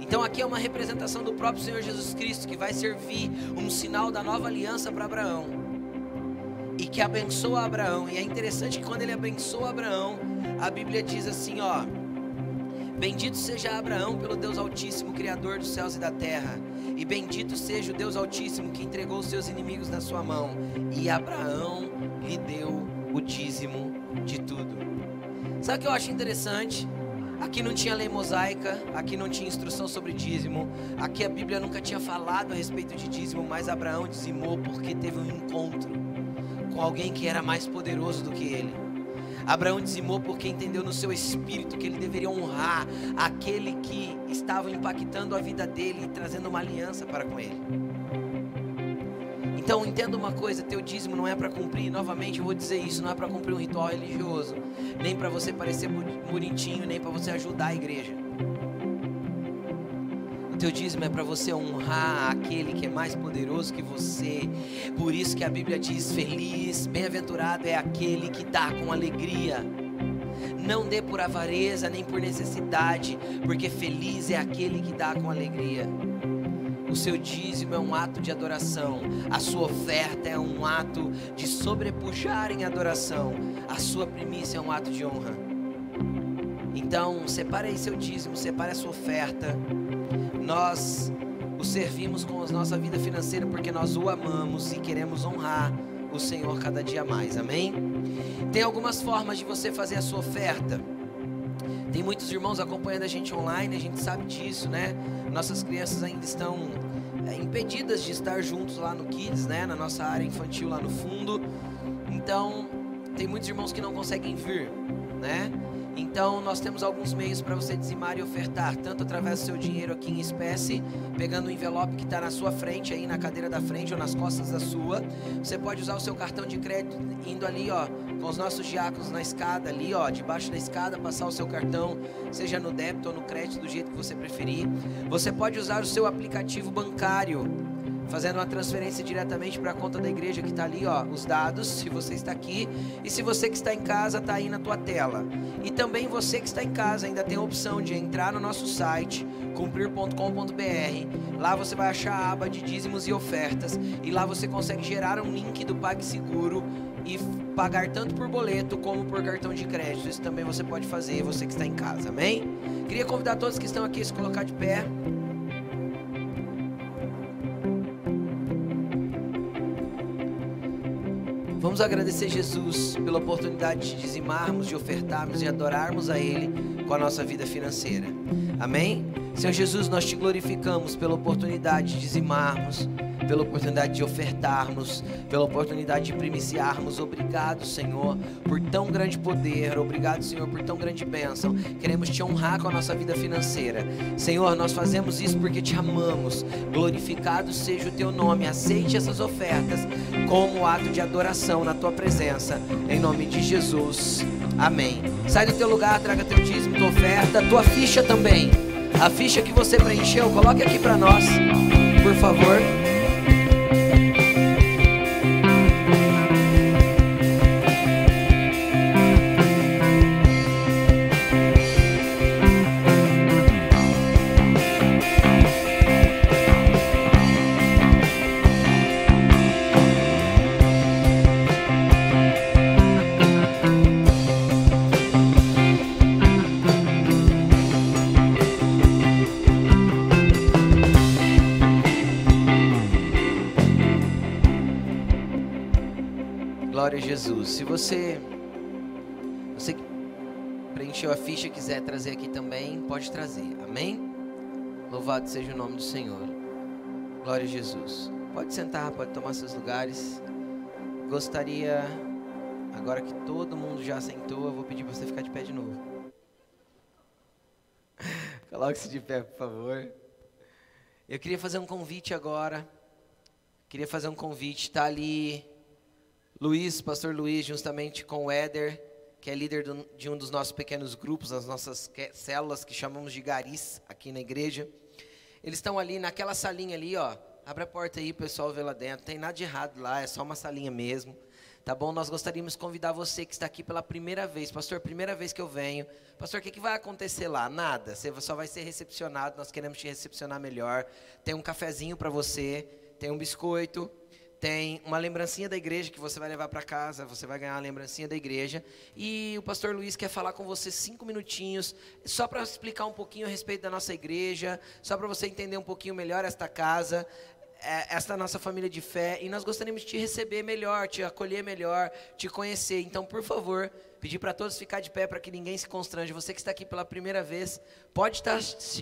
Então aqui é uma representação do próprio Senhor Jesus Cristo que vai servir um sinal da nova aliança para Abraão e que abençoa Abraão. E é interessante que quando ele abençoa Abraão, a Bíblia diz assim, ó: Bendito seja Abraão pelo Deus Altíssimo, criador dos céus e da terra, e bendito seja o Deus Altíssimo que entregou os seus inimigos na sua mão. E Abraão lhe deu o dízimo de tudo. Sabe o que eu acho interessante? Aqui não tinha lei mosaica, aqui não tinha instrução sobre dízimo, aqui a Bíblia nunca tinha falado a respeito de dízimo, mas Abraão dizimou porque teve um encontro com alguém que era mais poderoso do que ele. Abraão dizimou porque entendeu no seu espírito que ele deveria honrar aquele que estava impactando a vida dele e trazendo uma aliança para com ele. Então entenda uma coisa, teu dízimo não é para cumprir, novamente eu vou dizer isso, não é para cumprir um ritual religioso, nem para você parecer bonitinho, nem para você ajudar a igreja. Teu dízimo é para você honrar aquele que é mais poderoso que você. Por isso que a Bíblia diz: feliz, bem-aventurado é aquele que dá com alegria. Não dê por avareza nem por necessidade, porque feliz é aquele que dá com alegria. O seu dízimo é um ato de adoração, a sua oferta é um ato de sobrepujar em adoração, a sua primícia é um ato de honra. Então, separe aí seu dízimo, separe a sua oferta. Nós o servimos com a nossa vida financeira porque nós o amamos e queremos honrar o Senhor cada dia mais. Amém? Tem algumas formas de você fazer a sua oferta. Tem muitos irmãos acompanhando a gente online, a gente sabe disso, né? Nossas crianças ainda estão é, impedidas de estar juntos lá no Kids, né? Na nossa área infantil lá no fundo. Então, tem muitos irmãos que não conseguem vir, né? Então, nós temos alguns meios para você dizimar e ofertar, tanto através do seu dinheiro aqui em espécie, pegando o envelope que está na sua frente, aí na cadeira da frente ou nas costas da sua. Você pode usar o seu cartão de crédito indo ali, ó, com os nossos diáconos na escada ali, ó, debaixo da escada, passar o seu cartão, seja no débito ou no crédito, do jeito que você preferir. Você pode usar o seu aplicativo bancário fazendo uma transferência diretamente para a conta da igreja que está ali, ó, os dados, se você está aqui e se você que está em casa está aí na tua tela. E também você que está em casa ainda tem a opção de entrar no nosso site cumprir.com.br. Lá você vai achar a aba de dízimos e ofertas e lá você consegue gerar um link do PagSeguro e pagar tanto por boleto como por cartão de crédito. Isso também você pode fazer, você que está em casa, amém? Queria convidar todos que estão aqui a se colocar de pé. Vamos agradecer Jesus pela oportunidade de dizimarmos, de ofertarmos e adorarmos a Ele com a nossa vida financeira. Amém? Senhor Jesus, nós te glorificamos pela oportunidade de dizimarmos, pela oportunidade de ofertarmos, pela oportunidade de primiciarmos. Obrigado, Senhor, por tão grande poder. Obrigado, Senhor, por tão grande bênção. Queremos te honrar com a nossa vida financeira. Senhor, nós fazemos isso porque te amamos. Glorificado seja o teu nome. Aceite essas ofertas como ato de adoração na tua presença. Em nome de Jesus. Amém. Sai do teu lugar, traga teu dízimo, tua oferta, tua ficha também. A ficha que você preencheu, coloque aqui para nós, por favor. Você você preencheu a ficha quiser trazer aqui também, pode trazer. Amém? Louvado seja o nome do Senhor. Glória a Jesus. Pode sentar, pode tomar seus lugares. Gostaria agora que todo mundo já sentou, eu vou pedir para você ficar de pé de novo. Coloque-se de pé, por favor. Eu queria fazer um convite agora. Queria fazer um convite, está ali Luiz, pastor Luiz, justamente com o Éder, que é líder de um dos nossos pequenos grupos, as nossas células que chamamos de garis aqui na igreja. Eles estão ali naquela salinha ali, ó. Abre a porta aí, pessoal vê lá dentro. Não tem nada de errado lá, é só uma salinha mesmo. Tá bom? Nós gostaríamos de convidar você que está aqui pela primeira vez. Pastor, primeira vez que eu venho. Pastor, o que, que vai acontecer lá? Nada. Você só vai ser recepcionado. Nós queremos te recepcionar melhor. Tem um cafezinho para você. Tem um biscoito tem uma lembrancinha da igreja que você vai levar para casa, você vai ganhar a lembrancinha da igreja. E o pastor Luiz quer falar com você cinco minutinhos, só para explicar um pouquinho a respeito da nossa igreja, só para você entender um pouquinho melhor esta casa, é, esta nossa família de fé. E nós gostaríamos de te receber melhor, te acolher melhor, te conhecer. Então, por favor, pedir para todos ficar de pé para que ninguém se constrange. Você que está aqui pela primeira vez, pode estar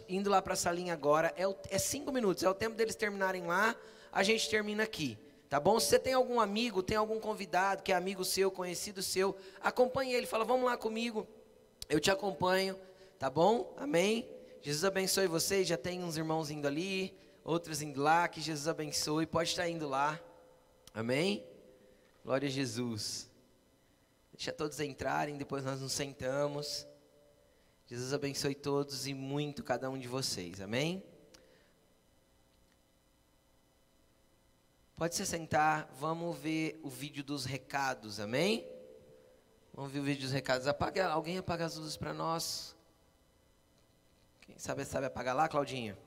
indo lá para a salinha agora. É, é cinco minutos, é o tempo deles terminarem lá, a gente termina aqui. Tá bom? Se você tem algum amigo, tem algum convidado que é amigo seu, conhecido seu, acompanhe ele, fala: "Vamos lá comigo. Eu te acompanho". Tá bom? Amém. Jesus abençoe vocês. Já tem uns irmãos indo ali, outros indo lá. Que Jesus abençoe. Pode estar indo lá. Amém. Glória a Jesus. Deixa todos entrarem, depois nós nos sentamos. Jesus abençoe todos e muito cada um de vocês. Amém. Pode se sentar, vamos ver o vídeo dos recados, amém? Vamos ver o vídeo dos recados. Apaga, alguém apaga as luzes para nós. Quem sabe sabe apagar lá, Claudinha?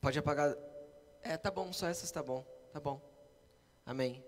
Pode apagar. É, tá bom, só essas tá bom. Tá bom. Amém.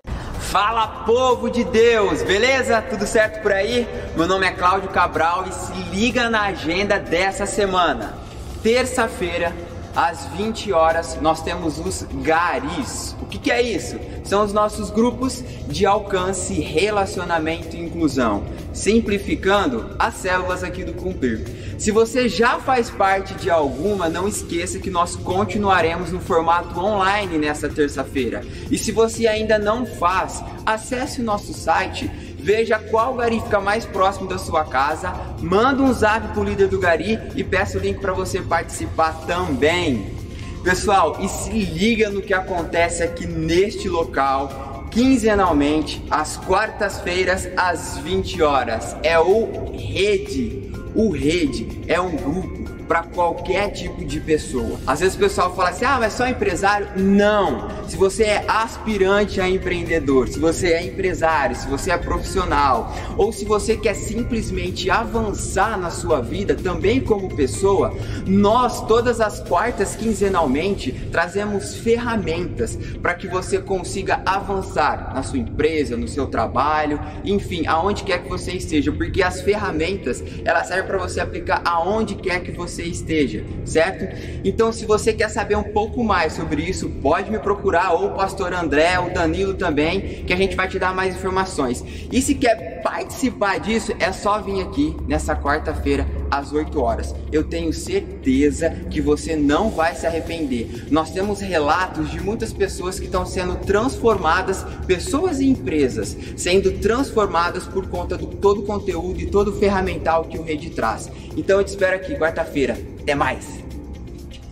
Fala povo de Deus, beleza? Tudo certo por aí? Meu nome é Cláudio Cabral e se liga na agenda dessa semana. Terça-feira, às 20 horas, nós temos os garis. O que, que, é isso? São os nossos grupos de alcance, relacionamento e inclusão, simplificando as células aqui do Cumprir. Se você já faz parte de alguma, não esqueça que nós continuaremos no formato online nessa terça-feira. E se você ainda não faz, acesse o nosso site veja qual gari fica mais próximo da sua casa, manda um zap pro líder do gari e peça o link para você participar também. Pessoal, e se liga no que acontece aqui neste local, quinzenalmente, às quartas-feiras, às 20 horas. É o Rede. O Rede é um grupo para qualquer tipo de pessoa. Às vezes o pessoal fala assim: ah, mas só empresário? Não. Se você é aspirante a empreendedor, se você é empresário, se você é profissional, ou se você quer simplesmente avançar na sua vida também como pessoa, nós todas as quartas quinzenalmente trazemos ferramentas para que você consiga avançar na sua empresa, no seu trabalho, enfim, aonde quer que você esteja, porque as ferramentas elas servem para você aplicar aonde quer que você você esteja, certo? Então, se você quer saber um pouco mais sobre isso, pode me procurar, ou o pastor André, ou Danilo também, que a gente vai te dar mais informações. E se quer participar disso, é só vir aqui nessa quarta-feira às 8 horas. Eu tenho certeza que você não vai se arrepender. Nós temos relatos de muitas pessoas que estão sendo transformadas, pessoas e empresas sendo transformadas por conta do todo o conteúdo e todo o ferramental que o Rede traz. Então eu te espero aqui quarta-feira. Até mais!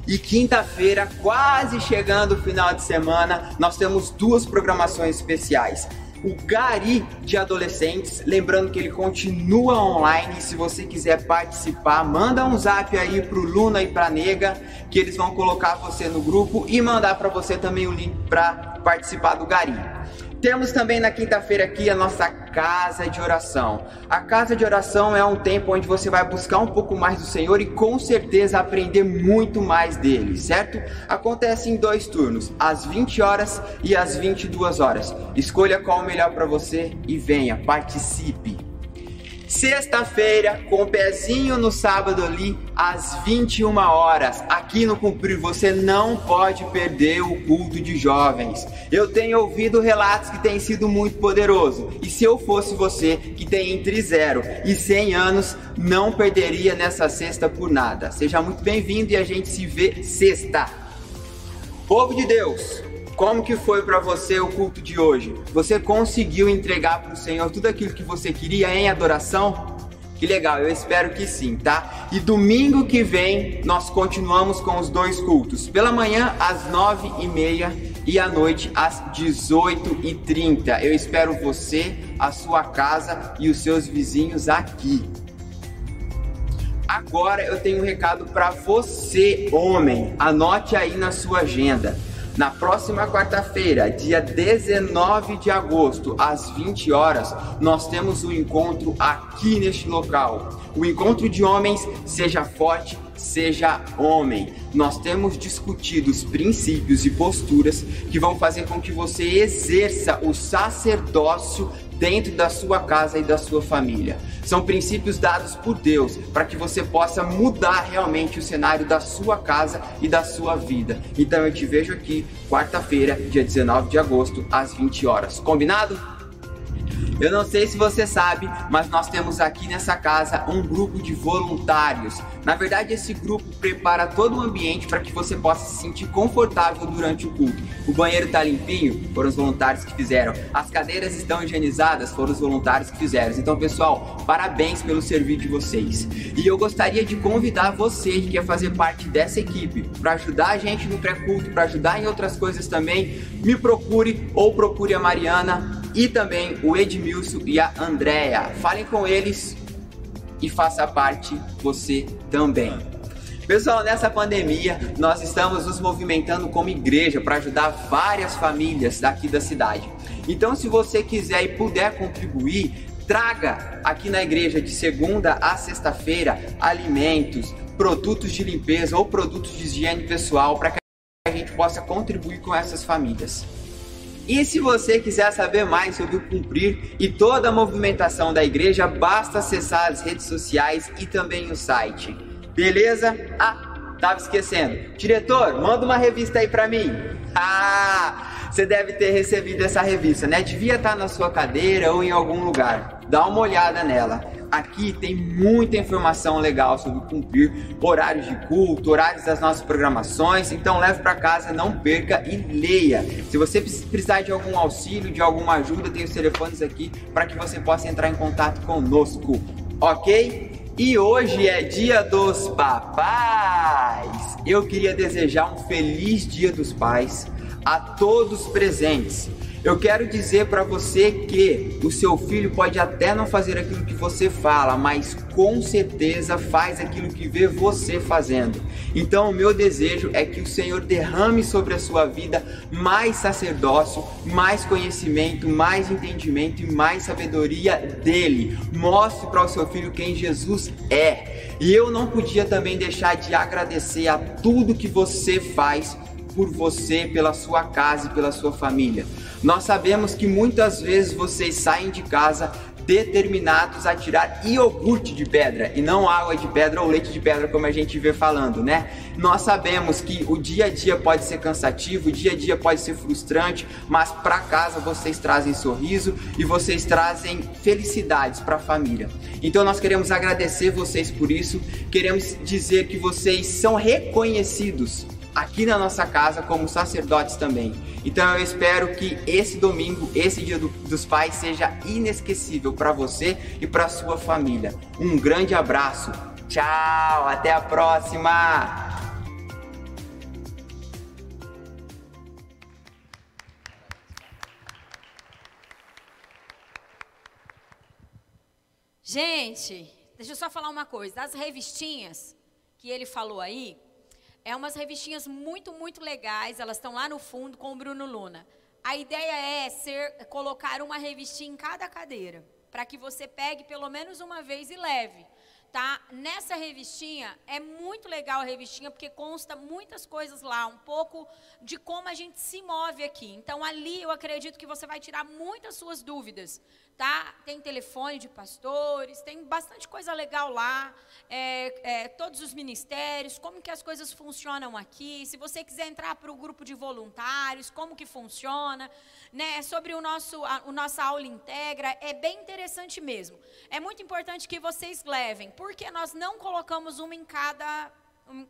E quinta-feira, quase chegando o final de semana, nós temos duas programações especiais o Gari de adolescentes. Lembrando que ele continua online. Se você quiser participar, manda um zap aí pro Luna e pra Nega, que eles vão colocar você no grupo e mandar para você também o link para participar do Gari. Temos também na quinta-feira aqui a nossa casa de oração. A casa de oração é um tempo onde você vai buscar um pouco mais do Senhor e com certeza aprender muito mais dele, certo? Acontece em dois turnos, às 20 horas e às 22 horas. Escolha qual o melhor para você e venha, participe. Sexta-feira, com o pezinho no sábado ali, às 21 horas, aqui no Cumprir, você não pode perder o culto de jovens. Eu tenho ouvido relatos que tem sido muito poderoso. E se eu fosse você, que tem entre 0 e 100 anos, não perderia nessa sexta por nada. Seja muito bem-vindo e a gente se vê sexta. Povo de Deus, como que foi para você o culto de hoje? Você conseguiu entregar para o Senhor tudo aquilo que você queria em adoração? Que legal, eu espero que sim, tá? E domingo que vem nós continuamos com os dois cultos. Pela manhã às nove e meia e à noite às 18h30. Eu espero você, a sua casa e os seus vizinhos aqui. Agora eu tenho um recado para você, homem. Anote aí na sua agenda. Na próxima quarta-feira, dia 19 de agosto, às 20 horas, nós temos um encontro aqui neste local. O encontro de homens, seja forte, seja homem. Nós temos discutido os princípios e posturas que vão fazer com que você exerça o sacerdócio dentro da sua casa e da sua família. São princípios dados por Deus para que você possa mudar realmente o cenário da sua casa e da sua vida. Então eu te vejo aqui quarta-feira, dia 19 de agosto, às 20 horas. Combinado? Eu não sei se você sabe, mas nós temos aqui nessa casa um grupo de voluntários. Na verdade, esse grupo prepara todo o ambiente para que você possa se sentir confortável durante o culto. O banheiro está limpinho, foram os voluntários que fizeram. As cadeiras estão higienizadas, foram os voluntários que fizeram. Então, pessoal, parabéns pelo serviço de vocês. E eu gostaria de convidar você que quer fazer parte dessa equipe para ajudar a gente no pré-culto, para ajudar em outras coisas também. Me procure ou procure a Mariana e também o Edmilson e a Andrea. Falem com eles e faça parte você também. Pessoal, nessa pandemia, nós estamos nos movimentando como igreja para ajudar várias famílias daqui da cidade. Então, se você quiser e puder contribuir, traga aqui na igreja de segunda a sexta-feira alimentos, produtos de limpeza ou produtos de higiene pessoal para que a gente possa contribuir com essas famílias. E se você quiser saber mais sobre o Cumprir e toda a movimentação da igreja, basta acessar as redes sociais e também o site. Beleza? Ah, tava esquecendo. Diretor, manda uma revista aí para mim. Ah, você deve ter recebido essa revista, né? Devia estar na sua cadeira ou em algum lugar. Dá uma olhada nela. Aqui tem muita informação legal sobre cumprir horários de culto, horários das nossas programações. Então leve para casa, não perca e leia. Se você precisar de algum auxílio, de alguma ajuda, tem os telefones aqui para que você possa entrar em contato conosco, ok? E hoje é dia dos papais. Eu queria desejar um feliz dia dos pais a todos presentes. Eu quero dizer para você que o seu filho pode até não fazer aquilo que você fala, mas com certeza faz aquilo que vê você fazendo. Então, o meu desejo é que o Senhor derrame sobre a sua vida mais sacerdócio, mais conhecimento, mais entendimento e mais sabedoria dele. Mostre para o seu filho quem Jesus é. E eu não podia também deixar de agradecer a tudo que você faz por você, pela sua casa e pela sua família. Nós sabemos que muitas vezes vocês saem de casa determinados a tirar iogurte de pedra e não água de pedra ou leite de pedra como a gente vê falando, né? Nós sabemos que o dia a dia pode ser cansativo, o dia a dia pode ser frustrante, mas para casa vocês trazem sorriso e vocês trazem felicidades para a família. Então nós queremos agradecer vocês por isso, queremos dizer que vocês são reconhecidos aqui na nossa casa como sacerdotes também. Então eu espero que esse domingo, esse Dia do, dos Pais, seja inesquecível para você e para sua família. Um grande abraço. Tchau, até a próxima. Gente, deixa eu só falar uma coisa. As revistinhas que ele falou aí, é umas revistinhas muito, muito legais. Elas estão lá no fundo com o Bruno Luna. A ideia é ser colocar uma revistinha em cada cadeira, para que você pegue pelo menos uma vez e leve. Tá? Nessa revistinha, é muito legal a revistinha, porque consta muitas coisas lá, um pouco de como a gente se move aqui. Então, ali eu acredito que você vai tirar muitas suas dúvidas tá? Tem telefone de pastores, tem bastante coisa legal lá, é, é, todos os ministérios, como que as coisas funcionam aqui. Se você quiser entrar para o grupo de voluntários, como que funciona, né? Sobre o nosso, a, o nossa aula integra, é bem interessante mesmo. É muito importante que vocês levem, porque nós não colocamos uma em cada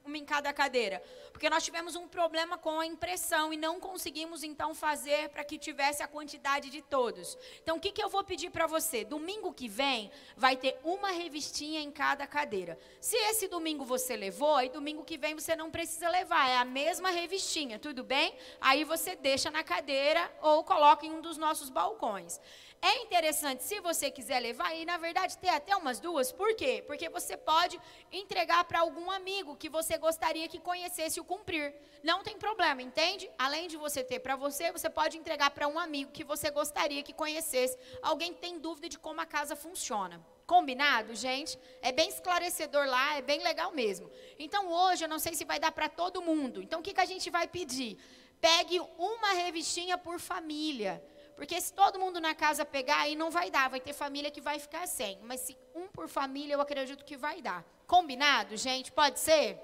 uma em cada cadeira. Porque nós tivemos um problema com a impressão e não conseguimos então fazer para que tivesse a quantidade de todos. Então o que, que eu vou pedir para você? Domingo que vem vai ter uma revistinha em cada cadeira. Se esse domingo você levou, aí domingo que vem você não precisa levar, é a mesma revistinha, tudo bem? Aí você deixa na cadeira ou coloca em um dos nossos balcões. É interessante, se você quiser levar, e na verdade ter até umas duas, por quê? Porque você pode entregar para algum amigo que você gostaria que conhecesse o cumprir. Não tem problema, entende? Além de você ter para você, você pode entregar para um amigo que você gostaria que conhecesse. Alguém que tem dúvida de como a casa funciona. Combinado, gente? É bem esclarecedor lá, é bem legal mesmo. Então hoje eu não sei se vai dar para todo mundo. Então o que, que a gente vai pedir? Pegue uma revistinha por família. Porque se todo mundo na casa pegar, aí não vai dar. Vai ter família que vai ficar sem. Mas se um por família, eu acredito que vai dar. Combinado, gente? Pode ser?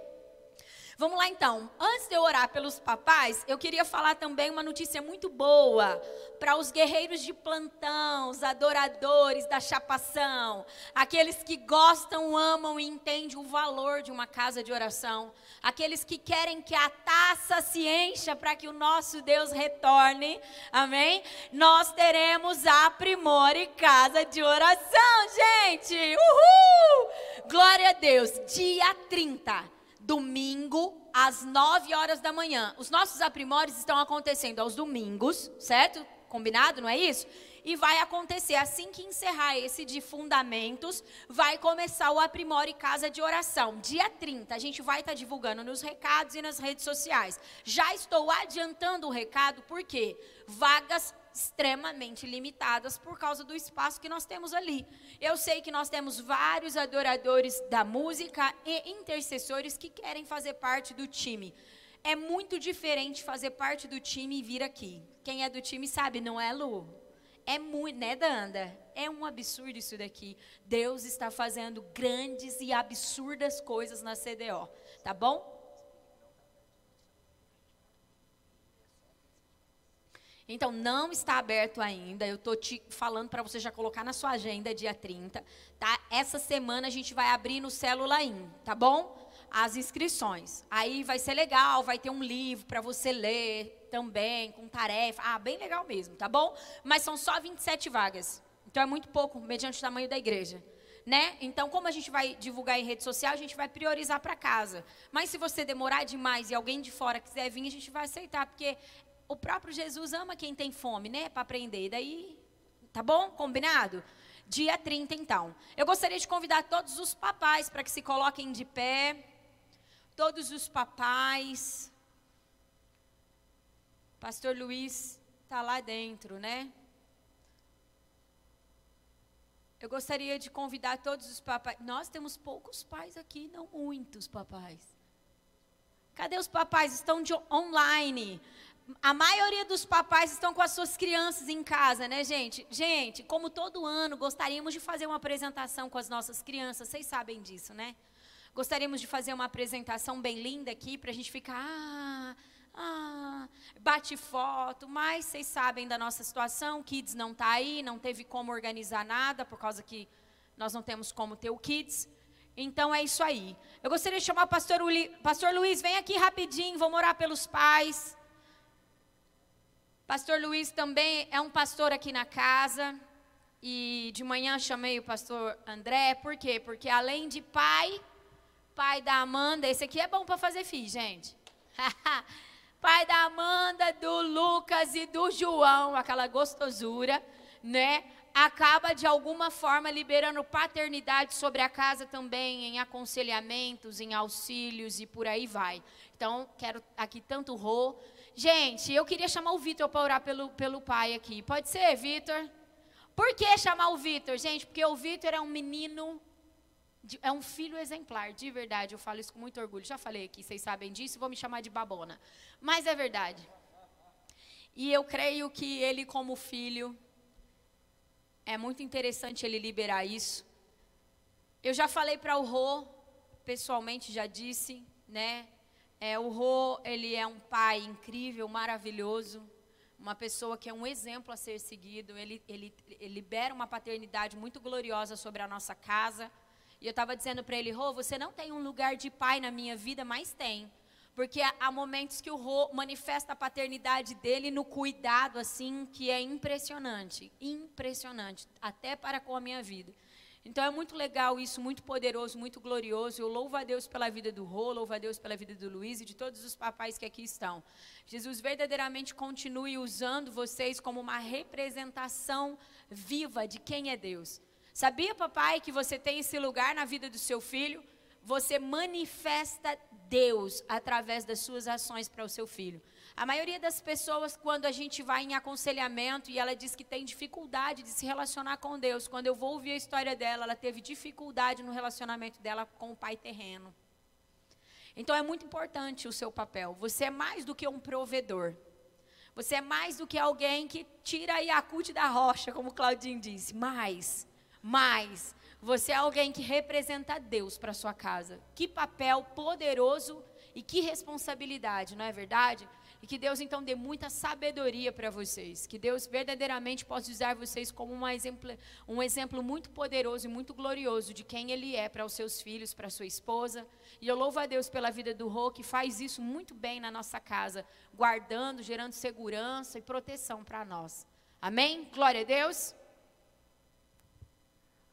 Vamos lá então. Antes de eu orar pelos papais, eu queria falar também uma notícia muito boa para os guerreiros de plantão, os adoradores da chapação, aqueles que gostam, amam e entendem o valor de uma casa de oração, aqueles que querem que a taça se encha para que o nosso Deus retorne. Amém? Nós teremos a Primore Casa de Oração, gente. Uhul! Glória a Deus. Dia 30 domingo, às 9 horas da manhã. Os nossos aprimores estão acontecendo aos domingos, certo? Combinado, não é isso? E vai acontecer assim que encerrar esse de fundamentos, vai começar o Aprimore Casa de Oração. Dia 30, a gente vai estar tá divulgando nos recados e nas redes sociais. Já estou adiantando o recado, porque vagas extremamente limitadas por causa do espaço que nós temos ali. Eu sei que nós temos vários adoradores da música e intercessores que querem fazer parte do time. É muito diferente fazer parte do time e vir aqui. Quem é do time sabe, não é, Lu? É muito, né, Danda? É um absurdo isso daqui. Deus está fazendo grandes e absurdas coisas na CDO, tá bom? Então, não está aberto ainda. Eu estou te falando para você já colocar na sua agenda dia 30. Tá? Essa semana a gente vai abrir no Célula In, tá bom? As inscrições. Aí vai ser legal, vai ter um livro para você ler também, com tarefa. Ah, bem legal mesmo, tá bom? Mas são só 27 vagas. Então é muito pouco, mediante o tamanho da igreja. Né? Então, como a gente vai divulgar em rede social, a gente vai priorizar para casa. Mas se você demorar demais e alguém de fora quiser vir, a gente vai aceitar, porque o próprio Jesus ama quem tem fome, né? Para aprender. Daí, tá bom? Combinado? Dia 30, então. Eu gostaria de convidar todos os papais para que se coloquem de pé. Todos os papais. Pastor Luiz está lá dentro, né? Eu gostaria de convidar todos os papais. Nós temos poucos pais aqui, não muitos papais. Cadê os papais? Estão online. A maioria dos papais estão com as suas crianças em casa, né, gente? Gente, como todo ano, gostaríamos de fazer uma apresentação com as nossas crianças. Vocês sabem disso, né? Gostaríamos de fazer uma apresentação bem linda aqui para a gente ficar. Ah, ah, bate foto, mas vocês sabem da nossa situação, Kids não está aí, não teve como organizar nada, por causa que nós não temos como ter o Kids. Então é isso aí. Eu gostaria de chamar o pastor, Uli, pastor Luiz, vem aqui rapidinho, vamos orar pelos pais. Pastor Luiz também é um pastor aqui na casa. E de manhã chamei o pastor André, por quê? Porque além de pai, pai da Amanda, esse aqui é bom para fazer filho, gente. pai da Amanda, do Lucas e do João, aquela gostosura, né? Acaba de alguma forma liberando paternidade sobre a casa também, em aconselhamentos, em auxílios e por aí vai. Então, quero aqui tanto o Rô. Gente, eu queria chamar o Vitor para orar pelo, pelo pai aqui. Pode ser, Vitor? Por que chamar o Vitor? Gente, porque o Vitor é um menino é um filho exemplar, de verdade. Eu falo isso com muito orgulho. Já falei aqui, vocês sabem disso, vou me chamar de babona. Mas é verdade. E eu creio que ele, como filho, é muito interessante ele liberar isso. Eu já falei para o Rô, pessoalmente já disse, né? É, o Rô, ele é um pai incrível, maravilhoso, uma pessoa que é um exemplo a ser seguido. Ele, ele, ele libera uma paternidade muito gloriosa sobre a nossa casa. E eu estava dizendo para ele, Rô, você não tem um lugar de pai na minha vida, mas tem. Porque há momentos que o Rô manifesta a paternidade dele no cuidado, assim, que é impressionante. Impressionante, até para com a minha vida. Então é muito legal isso, muito poderoso, muito glorioso. Eu louvo a Deus pela vida do Rô, louvo a Deus pela vida do Luiz e de todos os papais que aqui estão. Jesus verdadeiramente continue usando vocês como uma representação viva de quem é Deus. Sabia, papai, que você tem esse lugar na vida do seu filho? Você manifesta Deus através das suas ações para o seu filho. A maioria das pessoas, quando a gente vai em aconselhamento e ela diz que tem dificuldade de se relacionar com Deus, quando eu vou ouvir a história dela, ela teve dificuldade no relacionamento dela com o pai terreno. Então é muito importante o seu papel. Você é mais do que um provedor. Você é mais do que alguém que tira Yakut da rocha, como Claudinho disse. Mais mas você é alguém que representa Deus para sua casa. Que papel poderoso e que responsabilidade, não é verdade? E que Deus então dê muita sabedoria para vocês. Que Deus verdadeiramente possa usar vocês como um exemplo, um exemplo muito poderoso e muito glorioso de quem Ele é para os seus filhos, para sua esposa. E eu louvo a Deus pela vida do Rô, que faz isso muito bem na nossa casa, guardando, gerando segurança e proteção para nós. Amém? Glória a Deus.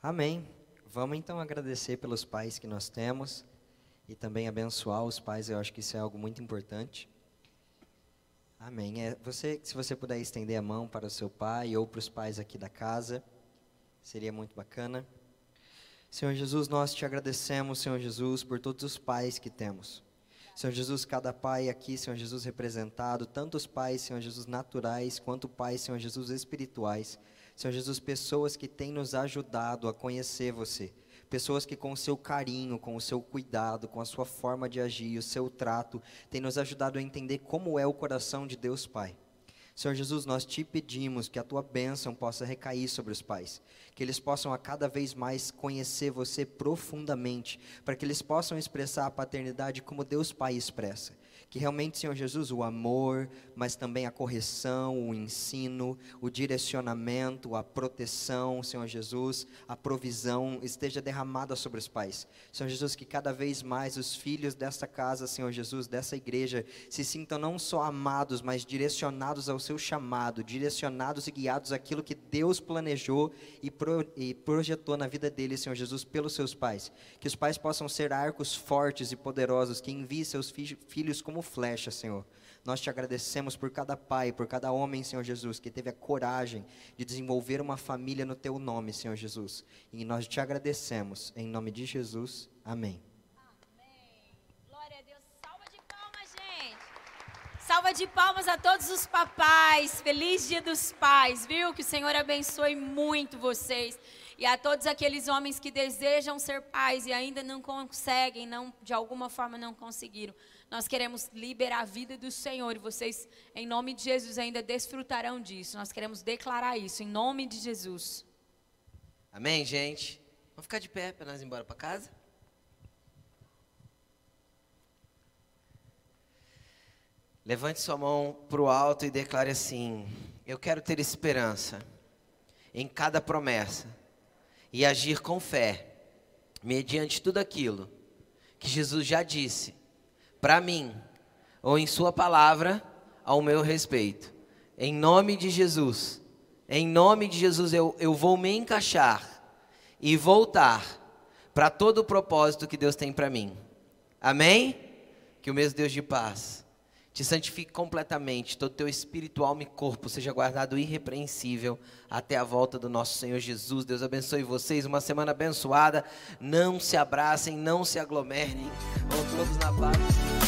Amém. Vamos então agradecer pelos pais que nós temos e também abençoar os pais, eu acho que isso é algo muito importante. Amém. É, você, se você puder estender a mão para o seu pai ou para os pais aqui da casa, seria muito bacana. Senhor Jesus, nós te agradecemos, Senhor Jesus, por todos os pais que temos. Senhor Jesus, cada pai aqui, Senhor Jesus, representado, tanto os pais, Senhor Jesus, naturais, quanto pais, Senhor Jesus, espirituais. Senhor Jesus, pessoas que têm nos ajudado a conhecer você. Pessoas que, com o seu carinho, com o seu cuidado, com a sua forma de agir, o seu trato, têm nos ajudado a entender como é o coração de Deus Pai. Senhor Jesus, nós te pedimos que a tua bênção possa recair sobre os pais, que eles possam a cada vez mais conhecer você profundamente, para que eles possam expressar a paternidade como Deus Pai expressa. Que realmente, Senhor Jesus, o amor, mas também a correção, o ensino, o direcionamento, a proteção, Senhor Jesus, a provisão esteja derramada sobre os pais. Senhor Jesus, que cada vez mais os filhos desta casa, Senhor Jesus, dessa igreja, se sintam não só amados, mas direcionados ao seu chamado, direcionados e guiados àquilo que Deus planejou e, pro, e projetou na vida deles, Senhor Jesus, pelos seus pais. Que os pais possam ser arcos fortes e poderosos, que enviem seus fi filhos como flecha, Senhor. Nós te agradecemos por cada pai, por cada homem, Senhor Jesus, que teve a coragem de desenvolver uma família no teu nome, Senhor Jesus. E nós te agradecemos. Em nome de Jesus. Amém. Glória a Deus. Salva de palmas, gente. Salva de palmas a todos os papais. Feliz Dia dos Pais, viu? Que o Senhor abençoe muito vocês. E a todos aqueles homens que desejam ser pais e ainda não conseguem, não, de alguma forma não conseguiram. Nós queremos liberar a vida do Senhor e vocês, em nome de Jesus, ainda desfrutarão disso. Nós queremos declarar isso, em nome de Jesus. Amém, gente? Vamos ficar de pé para nós ir embora para casa? Levante sua mão para o alto e declare assim: Eu quero ter esperança em cada promessa e agir com fé, mediante tudo aquilo que Jesus já disse para mim, ou em Sua palavra, ao meu respeito. Em nome de Jesus, em nome de Jesus, eu, eu vou me encaixar e voltar para todo o propósito que Deus tem para mim. Amém? Que o mesmo Deus de paz te santifique completamente, todo teu espírito, alma e corpo seja guardado irrepreensível até a volta do nosso Senhor Jesus. Deus abençoe vocês, uma semana abençoada. Não se abracem, não se aglomerem. Todos na paz.